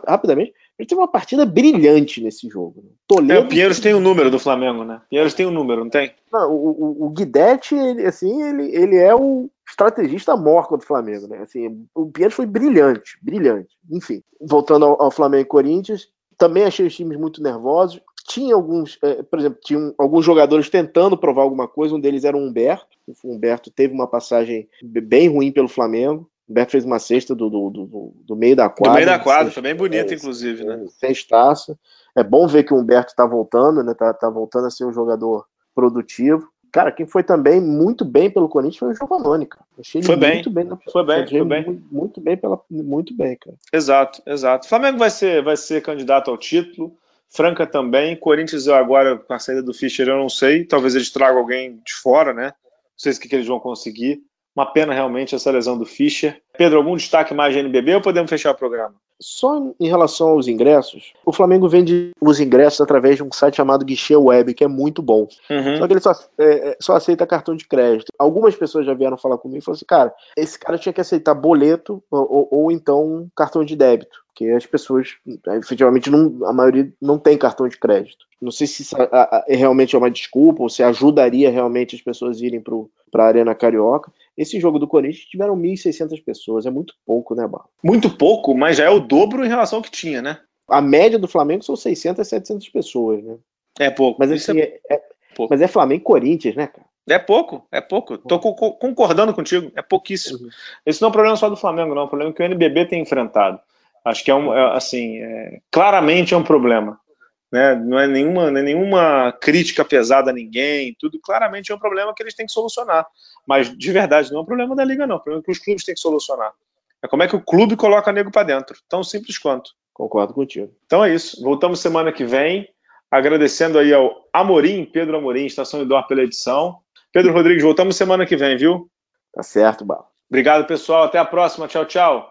rapidamente, Ele teve uma partida brilhante nesse jogo. Né? Toledo, é, o Pinheiros tem o um número do Flamengo, né? Pinheiros tem o um número, não tem? Não, o, o, o Guidetti, ele, assim, ele, ele é o estrategista maior contra o Flamengo, né? Assim, o Pinheiros foi brilhante, brilhante. Enfim, voltando ao, ao Flamengo e Corinthians, também achei os times muito nervosos. Tinha alguns, é, por exemplo, tinha alguns jogadores tentando provar alguma coisa. Um deles era o Humberto. O Humberto teve uma passagem bem ruim pelo Flamengo. O Humberto fez uma cesta do, do, do, do meio da quadra. Do meio da quadra, foi bem bonito, é, inclusive, né? Sem estaça. É bom ver que o Humberto está voltando, né? Tá, tá voltando a ser um jogador produtivo. Cara, quem foi também muito bem pelo Corinthians foi o Giovanni, cara. Achei foi bem. muito bem. Na... Foi bem, foi bem. Muito, muito, bem pela, muito bem, cara. Exato, exato. O Flamengo vai ser, vai ser candidato ao título. Franca também. Corinthians agora, com a saída do Fischer, eu não sei. Talvez eles tragam alguém de fora, né? Não sei se que, que eles vão conseguir. Uma pena realmente essa lesão do Fischer. Pedro, algum destaque mais de NBB ou podemos fechar o programa? Só em relação aos ingressos, o Flamengo vende os ingressos através de um site chamado Guichê Web, que é muito bom. Uhum. Só que ele só, é, é, só, aceita cartão de crédito. Algumas pessoas já vieram falar comigo e falaram assim: cara, esse cara tinha que aceitar boleto ou, ou, ou então cartão de débito. Porque as pessoas, efetivamente, não, a maioria não tem cartão de crédito. Não sei se a, a, é realmente é uma desculpa ou se ajudaria realmente as pessoas irem para a Arena Carioca. Esse jogo do Corinthians tiveram 1.600 pessoas, é muito pouco, né, Barro? Muito pouco, mas já é o dobro em relação ao que tinha, né? A média do Flamengo são 600 700 pessoas, né? É pouco. Mas, assim, é, é, pouco. mas é Flamengo e Corinthians, né, cara? É pouco, é pouco. Tô co concordando contigo, é pouquíssimo. Uhum. Esse não é um problema só do Flamengo, não. É um problema que o NBB tem enfrentado. Acho que é um, é, assim, é, claramente é um problema. Né? Não, é nenhuma, não é nenhuma crítica pesada a ninguém, tudo claramente é um problema que eles têm que solucionar. Mas de verdade, não é um problema da liga, não. É um problema que os clubes têm que solucionar. É como é que o clube coloca nego para dentro. Tão simples quanto. Concordo contigo. Então é isso. Voltamos semana que vem. Agradecendo aí ao Amorim, Pedro Amorim, Estação Idor pela edição. Pedro Rodrigues, voltamos semana que vem, viu? Tá certo, Bala. Obrigado, pessoal. Até a próxima. Tchau, tchau.